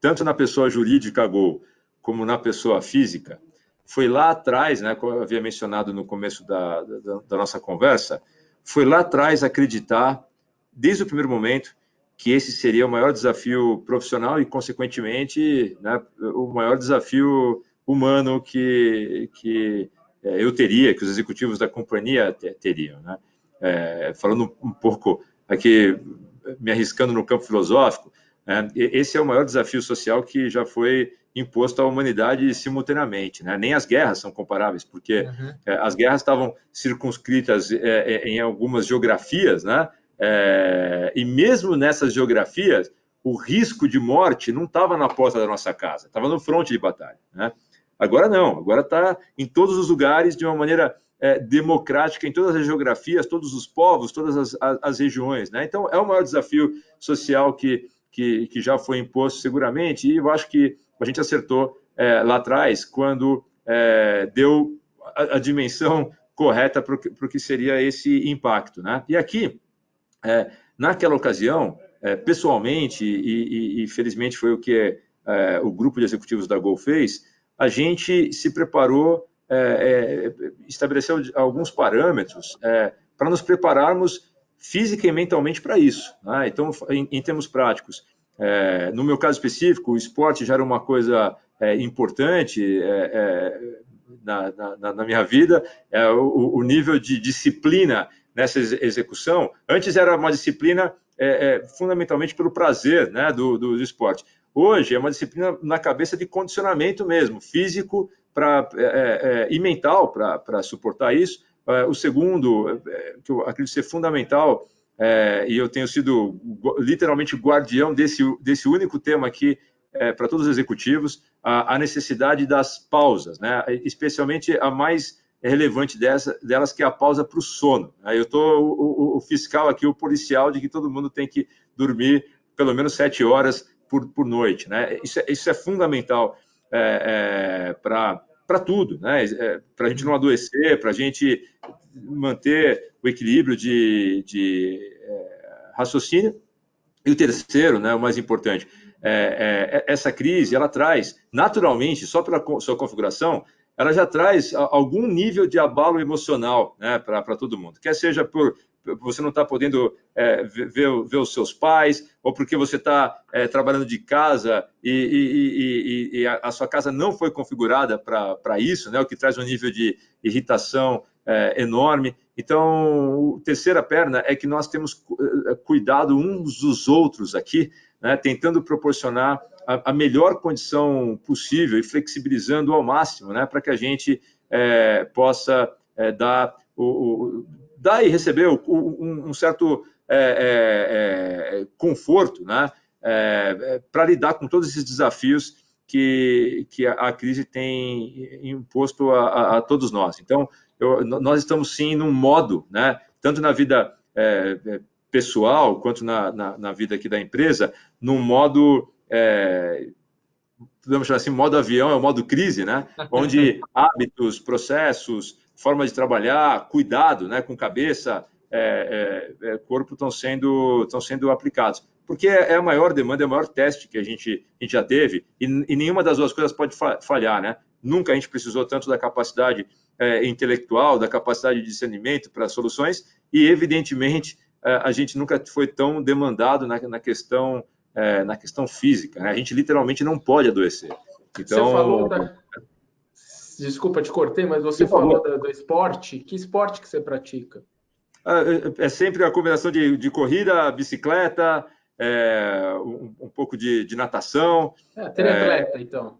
tanto na pessoa jurídica Gol como na pessoa física, foi lá atrás, né, como eu havia mencionado no começo da, da, da nossa conversa, foi lá atrás acreditar, desde o primeiro momento, que esse seria o maior desafio profissional e, consequentemente, né, o maior desafio humano que, que é, eu teria, que os executivos da companhia teriam. Né? É, falando um pouco aqui, me arriscando no campo filosófico, é, esse é o maior desafio social que já foi imposto à humanidade simultaneamente. Né? Nem as guerras são comparáveis, porque uhum. é, as guerras estavam circunscritas é, é, em algumas geografias, né? E mesmo nessas geografias, o risco de morte não estava na porta da nossa casa, estava no fronte de batalha. Né? Agora não, agora está em todos os lugares de uma maneira é, democrática, em todas as geografias, todos os povos, todas as, as, as regiões. Né? Então, é o maior desafio social que, que, que já foi imposto seguramente, e eu acho que a gente acertou é, lá atrás, quando é, deu a, a, dimensão correta para o que seria esse impacto. Né? E aqui, é, naquela ocasião, é, pessoalmente, e, e, e, felizmente foi o que é, o grupo de executivos da Gol fez, a gente se preparou, é, estabeleceu alguns parâmetros para nos prepararmos física e mentalmente para isso. Né? Então, em, em termos práticos, é, no meu caso específico, o esporte já era uma coisa é, importante é, é na, na, na, minha vida, é, o, o, nível de disciplina nessa execução. Antes era uma disciplina é, fundamentalmente pelo prazer né, do, do, esporte. Hoje é uma disciplina na cabeça de condicionamento mesmo, físico pra, e mental para suportar isso. o segundo, que eu acredito ser fundamental, é, e eu tenho sido literalmente guardião desse, desse único tema aqui é, para todos os executivos, a, a, necessidade das pausas, né? especialmente a mais relevante dessa, delas, que é a pausa para o sono. Eu estou o, o, fiscal aqui, o policial, de que todo mundo tem que dormir pelo menos sete horas por, por noite. Né? Isso, é, isso é fundamental é, é, para tudo, né? É, para a gente não adoecer, para a gente manter o equilíbrio de, de é, raciocínio. E o terceiro, né, o mais importante, é, é, essa crise ela traz naturalmente, só pela sua configuração, ela já traz algum nível de abalo emocional né, para todo mundo. Quer seja por você não está podendo é, ver, ver, os seus pais, ou porque você está é, trabalhando de casa e, e, e, e, a, sua casa não foi configurada para isso, né, o que traz um nível de irritação é, enorme. Então, a terceira perna é que nós temos é, cuidado uns dos outros aqui, né, tentando proporcionar a, a, melhor condição possível e flexibilizando ao máximo, né, para que a gente é, possa é, dar, o, o, dar e receber um, um, certo é, é, conforto né? para lidar com todos esses desafios que, que a, crise tem imposto a, a, a todos nós. Então, eu, nós estamos sim num modo, né, tanto na vida é, é, pessoal quanto na, na, na, vida aqui da empresa, num modo, é, podemos chamar assim, modo avião, é o modo crise, né, *laughs* onde hábitos, processos, forma de trabalhar, cuidado né, com cabeça, é, é, é, corpo estão sendo, estão sendo aplicados porque é, é a maior demanda, é o maior teste que a gente, a gente já teve, e, e nenhuma das duas coisas pode falhar, né? Nunca a gente precisou tanto da capacidade é, intelectual, da capacidade de discernimento para soluções, e evidentemente é, a gente nunca foi tão demandado na, na questão na questão física. Né? A gente literalmente não pode adoecer. Então, você falou da... Desculpa, te cortei, mas você falou do, do esporte. Que esporte que você pratica? É, é sempre a combinação de, de corrida, bicicleta, é, um, um, pouco de, de natação. É, triatleta, é, então.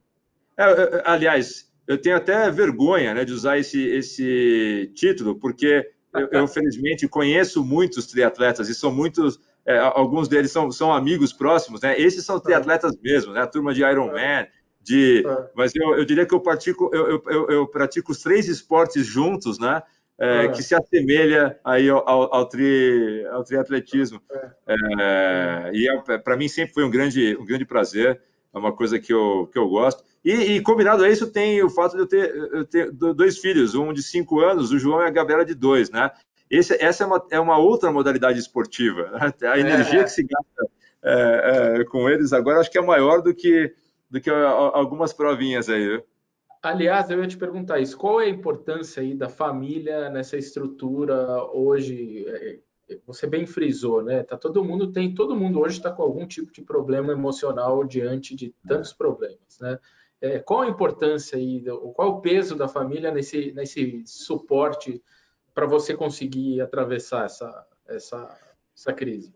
É, é, aliás, eu tenho até vergonha né, de usar esse, esse título, porque eu, eu, *laughs* felizmente, conheço muitos triatletas e são muitos, é, alguns deles são, são amigos próximos, né? Esses são triatletas mesmo, né? A turma de Ironman, de... Mas eu, eu diria que eu pratico, eu, eu, eu pratico os três esportes juntos, né? é, que se assemelha aí ao, ao, tri, ao triatletismo. É, e é, para mim sempre foi um grande, um grande prazer, é uma coisa que eu, que eu gosto. E, e combinado a isso tem o fato de eu ter, eu ter dois filhos, um de cinco anos, o João e a Gabriela de dois, né? Esse, essa é uma, é uma outra modalidade esportiva. Né? *laughs* A energia que se gasta é, é, com eles agora acho que é maior do que, do que algumas provinhas aí. Viu? Aliás, eu ia te perguntar isso. Qual é a importância aí da família nessa estrutura hoje? É, é, você bem frisou, né? Tá todo mundo tem, todo mundo hoje está com algum tipo de problema emocional diante de tantos problemas, né? É, qual a importância aí, qual o peso da família nesse, nesse suporte para você conseguir atravessar essa, essa, essa crise?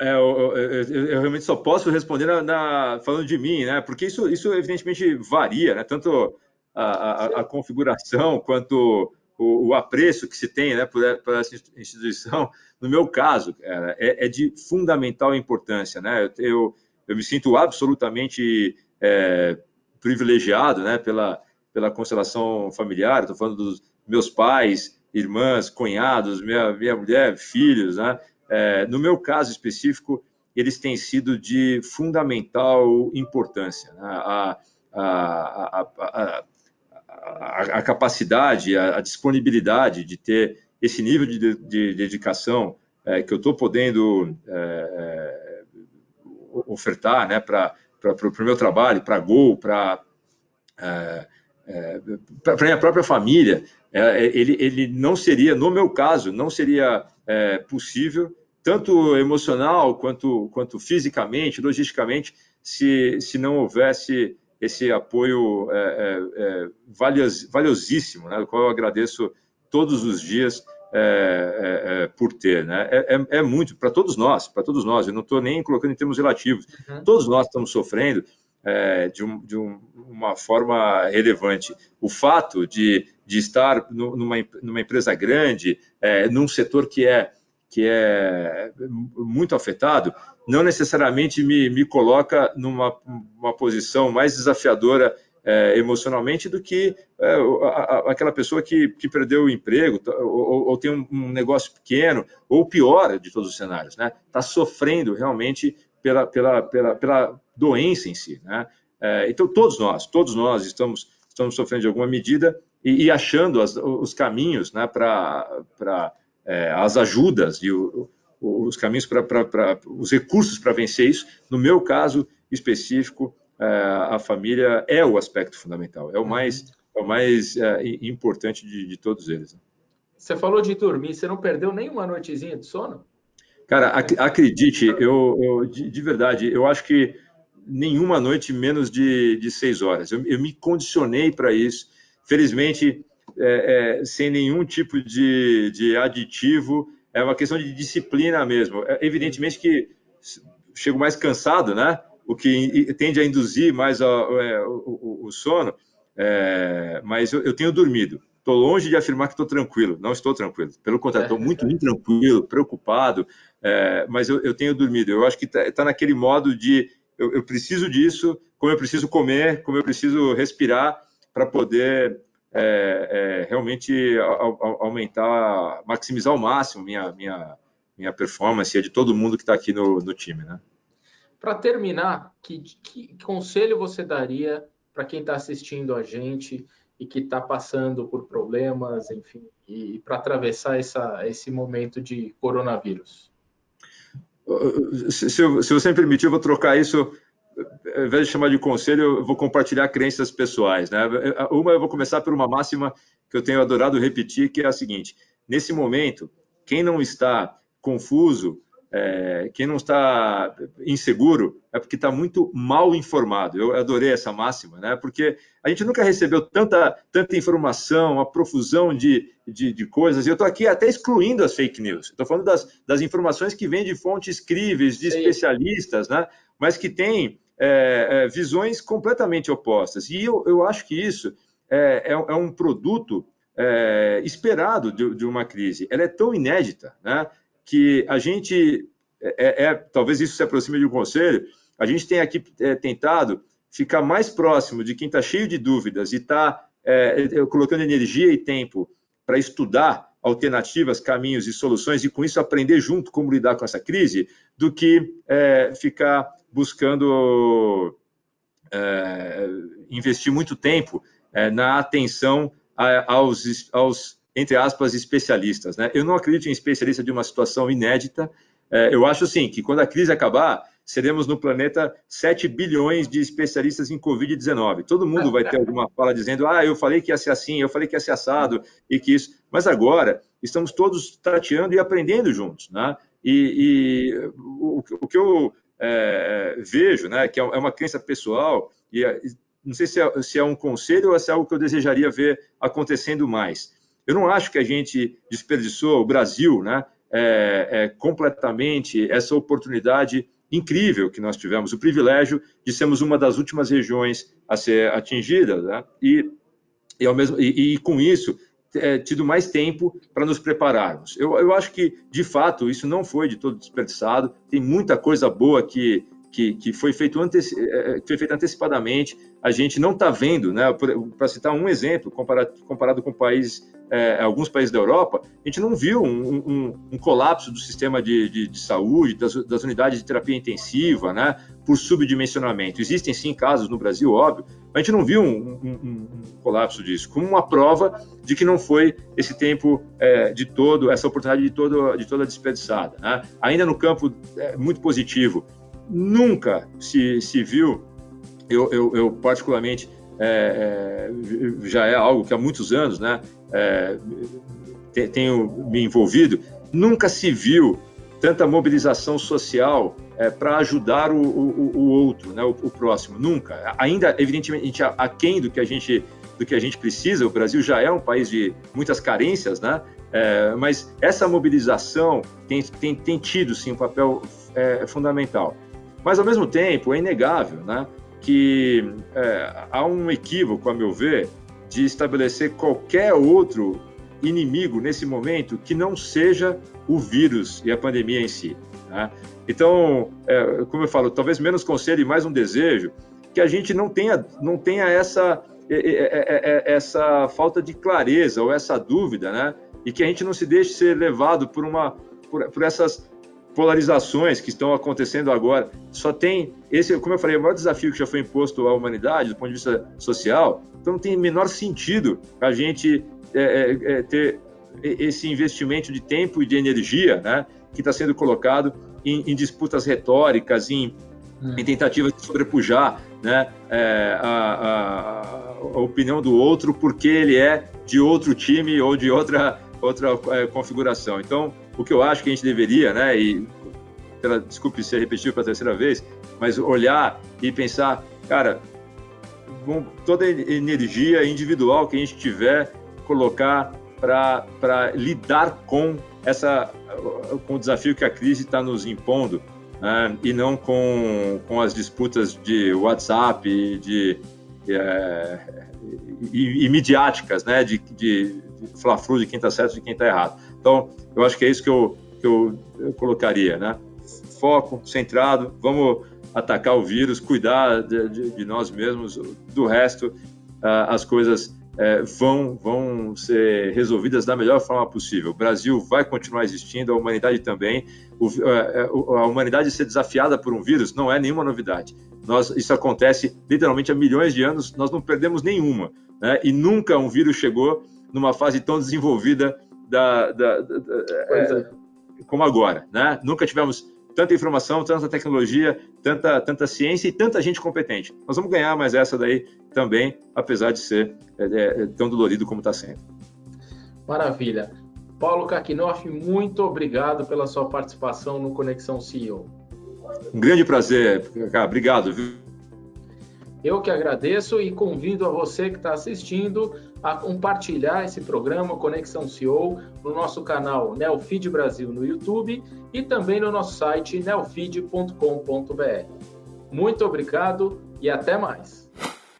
É, eu, eu, eu, realmente só posso responder na, na, falando de mim, né? Porque isso, isso evidentemente varia, né? Tanto a, a, a configuração quanto o, o, apreço que se tem né, por, por, essa instituição, no meu caso, é, é de fundamental importância. Né? Eu, eu me sinto absolutamente é, privilegiado né, pela, pela constelação familiar, estou falando dos meus pais, irmãs, cunhados, minha, minha mulher, filhos. Né? É, no meu caso específico, eles têm sido de fundamental importância. Né? A, a, a, a, capacidade, a, disponibilidade de ter esse nível de, de, de dedicação é, que eu estou podendo é, é, ofertar né, para o meu trabalho, para Gol, para é, para minha própria família, é, ele, ele não seria, no meu caso, não seria é, possível, tanto emocional quanto, quanto fisicamente, logisticamente, se, se não houvesse esse apoio é, é, é, valios, valiosíssimo, né, do qual eu agradeço todos os dias é, é, é por ter. Né? É, muito para todos nós, para todos nós. Eu não estou nem colocando em termos relativos. Uhum. Todos nós estamos sofrendo de, um, de um, uma forma relevante. O fato de, de estar numa, numa empresa grande, num setor que é que é muito afetado, não necessariamente me, me coloca numa uma posição mais desafiadora é, emocionalmente do que é, a, a, aquela pessoa que, que perdeu o emprego ou, ou tem um, um, negócio pequeno, ou pior de todos os cenários, está né? Tá sofrendo realmente pela, pela, pela doença em si. Né? É, então, todos nós, todos nós estamos, estamos sofrendo de alguma medida e, e achando as, os caminhos né, para é, as ajudas e o, os caminhos para os recursos para vencer isso. No meu caso específico, é, a família é o aspecto fundamental, é o mais, é o mais é, importante de, de, todos eles. Você falou de dormir, você não perdeu nenhuma noitezinha de sono? Cara, ac acredite, eu, eu de, de, verdade, eu acho que nenhuma noite menos de, de seis horas. Eu, eu me condicionei para isso. Felizmente, é, é, sem nenhum tipo de, de aditivo, é uma questão de disciplina mesmo. É, evidentemente que chego mais cansado, né? O que tende a induzir mais a, é, o, o, o, sono, é, mas eu, eu tenho dormido. Estou longe de afirmar que estou tranquilo, não estou tranquilo. Pelo contrário, estou muito intranquilo, preocupado, é, mas eu, eu, tenho dormido. Eu acho que está tá naquele modo de eu, eu, preciso disso, como eu preciso comer, como eu preciso respirar para poder é, é, realmente aumentar, maximizar ao máximo minha, minha, minha performance e a de todo mundo que está aqui no, no time. Né? Para terminar, que, que conselho você daria para quem está assistindo a gente? e que está passando por problemas, enfim, e, para atravessar essa, esse momento de coronavírus? Se, se, você me permitir, eu vou trocar isso, ao invés de chamar de conselho, eu vou compartilhar crenças pessoais. Né? Uma, eu vou começar por uma máxima que eu tenho adorado repetir, que é a seguinte: nesse momento, quem não está confuso, é, quem não está inseguro é porque está muito mal informado. Eu adorei essa máxima, né? Porque a gente nunca recebeu tanta, tanta informação, uma profusão de, de, de coisas. E eu estou aqui até excluindo as fake news. Estou falando das, das informações que vêm de fontes críveis, de Sim. especialistas, né? Mas que têm é, é, visões completamente opostas. E eu, eu acho que isso é, é, é um produto é, esperado de, de, uma crise. Ela é tão inédita, né? Que a gente, é, é, é, talvez isso se aproxime de um conselho, a gente tem aqui é, tentado ficar mais próximo de quem está cheio de dúvidas e está é, é, colocando energia e tempo para estudar alternativas, caminhos e soluções e com isso aprender junto como lidar com essa crise, do que ficar buscando investir muito tempo na atenção aos, aos entre aspas, especialistas. Né? Eu não acredito em especialista de uma situação inédita. É, eu acho, sim, que quando a crise acabar, seremos no planeta 7 bilhões de especialistas em Covid-19. Todo mundo vai ter alguma fala dizendo, ah, eu falei que ia ser assim, eu falei que ia ser assado, e que isso... Mas agora, estamos todos tateando e aprendendo juntos. Né? E, e o, o, que eu é, vejo, né, que é uma crença pessoal, e não sei se é, se é um conselho ou se é algo que eu desejaria ver acontecendo mais eu não acho que a gente desperdiçou, o Brasil, né, é, é, completamente essa oportunidade incrível que nós tivemos, o privilégio de sermos uma das últimas regiões a ser atingida, né, e, e, ao mesmo, e, e com isso é, tido mais tempo para nos prepararmos. Eu, eu acho que, de fato, isso não foi de todo desperdiçado, tem muita coisa boa que que, que foi, feito anteci, é, é, foi feito antecipadamente, a gente não está vendo, né? Para citar um exemplo, comparado, comparado com países, é, alguns países da Europa, a gente não viu um, um, um colapso do sistema de, de, de saúde, das, das, unidades de terapia intensiva, né? Por subdimensionamento. Existem sim casos no Brasil, óbvio, mas a gente não viu um, um colapso disso, como uma prova de que não foi esse tempo é, de todo, essa oportunidade de, todo, de toda desperdiçada. Né? Ainda no campo é, muito positivo, nunca se, se viu, eu, eu, eu particularmente, é, é, já é algo que há muitos anos né, é, tenho me envolvido, nunca se viu tanta mobilização social é, para ajudar o, o, o, outro, né, o, o, próximo, nunca. Ainda, evidentemente, aquém do que a gente do que a gente precisa, o Brasil já é um país de muitas carências, né? É, mas essa mobilização tem, tem, tem tido, sim, um papel é, fundamental. Mas, ao mesmo tempo, é inegável né, que é, há um equívoco, a meu ver, de estabelecer qualquer outro inimigo nesse momento que não seja o vírus e a pandemia em si. Né? Então, é, como eu falo, talvez menos conselho e mais um desejo que a gente não tenha, não tenha essa, essa falta de clareza ou essa dúvida, né? E que a gente não se deixe ser levado por uma por, por essas polarizações que estão acontecendo agora. Só tem esse, como eu falei, o maior desafio que já foi imposto à humanidade do ponto de vista social. Então não tem menor sentido a gente é, é, é ter esse investimento de tempo e de energia, né, que está sendo colocado em, em, disputas retóricas, em, hum. em tentativas de sobrepujar, né, é, a, a, a, opinião do outro porque ele é de outro time ou de outra outra é, configuração. Então o que eu acho que a gente deveria, né, e pela, desculpe ser repetitivo pela terceira vez, mas olhar e pensar, cara, toda a energia individual que a gente tiver, colocar para lidar com essa com o desafio que a crise está nos impondo né? e não com, com as disputas de WhatsApp de, é, e, e midiáticas, né, de, de, de fla-flu de quem está certo e de quem está errado. Então, eu acho que é isso que eu, que eu, eu colocaria, né? Foco, centrado, vamos atacar o vírus, cuidar de, de, de nós mesmos, do resto, uh, as coisas é, vão, vão ser resolvidas da melhor forma possível. O Brasil vai continuar existindo, a humanidade também. O, a, é, é, a, humanidade ser desafiada por um vírus não é nenhuma novidade. Nós, isso acontece literalmente há milhões de anos, nós não perdemos nenhuma. Né? E nunca um vírus chegou numa fase tão desenvolvida da, da, da, da é, como agora. Né? Nunca tivemos tanta informação, tanta tecnologia, tanta, tanta ciência e tanta gente competente. Nós vamos ganhar mais essa daí também, apesar de ser é, é, é tão dolorido como está sendo. Maravilha. Paulo Kakinoff, muito obrigado pela sua participação no Conexão CEO. Um grande prazer. Obrigado. Viu? Eu que agradeço e convido a você que está assistindo a compartilhar esse programa Conexão CEO no nosso canal Neofeed Brasil no YouTube e também no nosso site neofeed.com.br. Muito obrigado e até mais.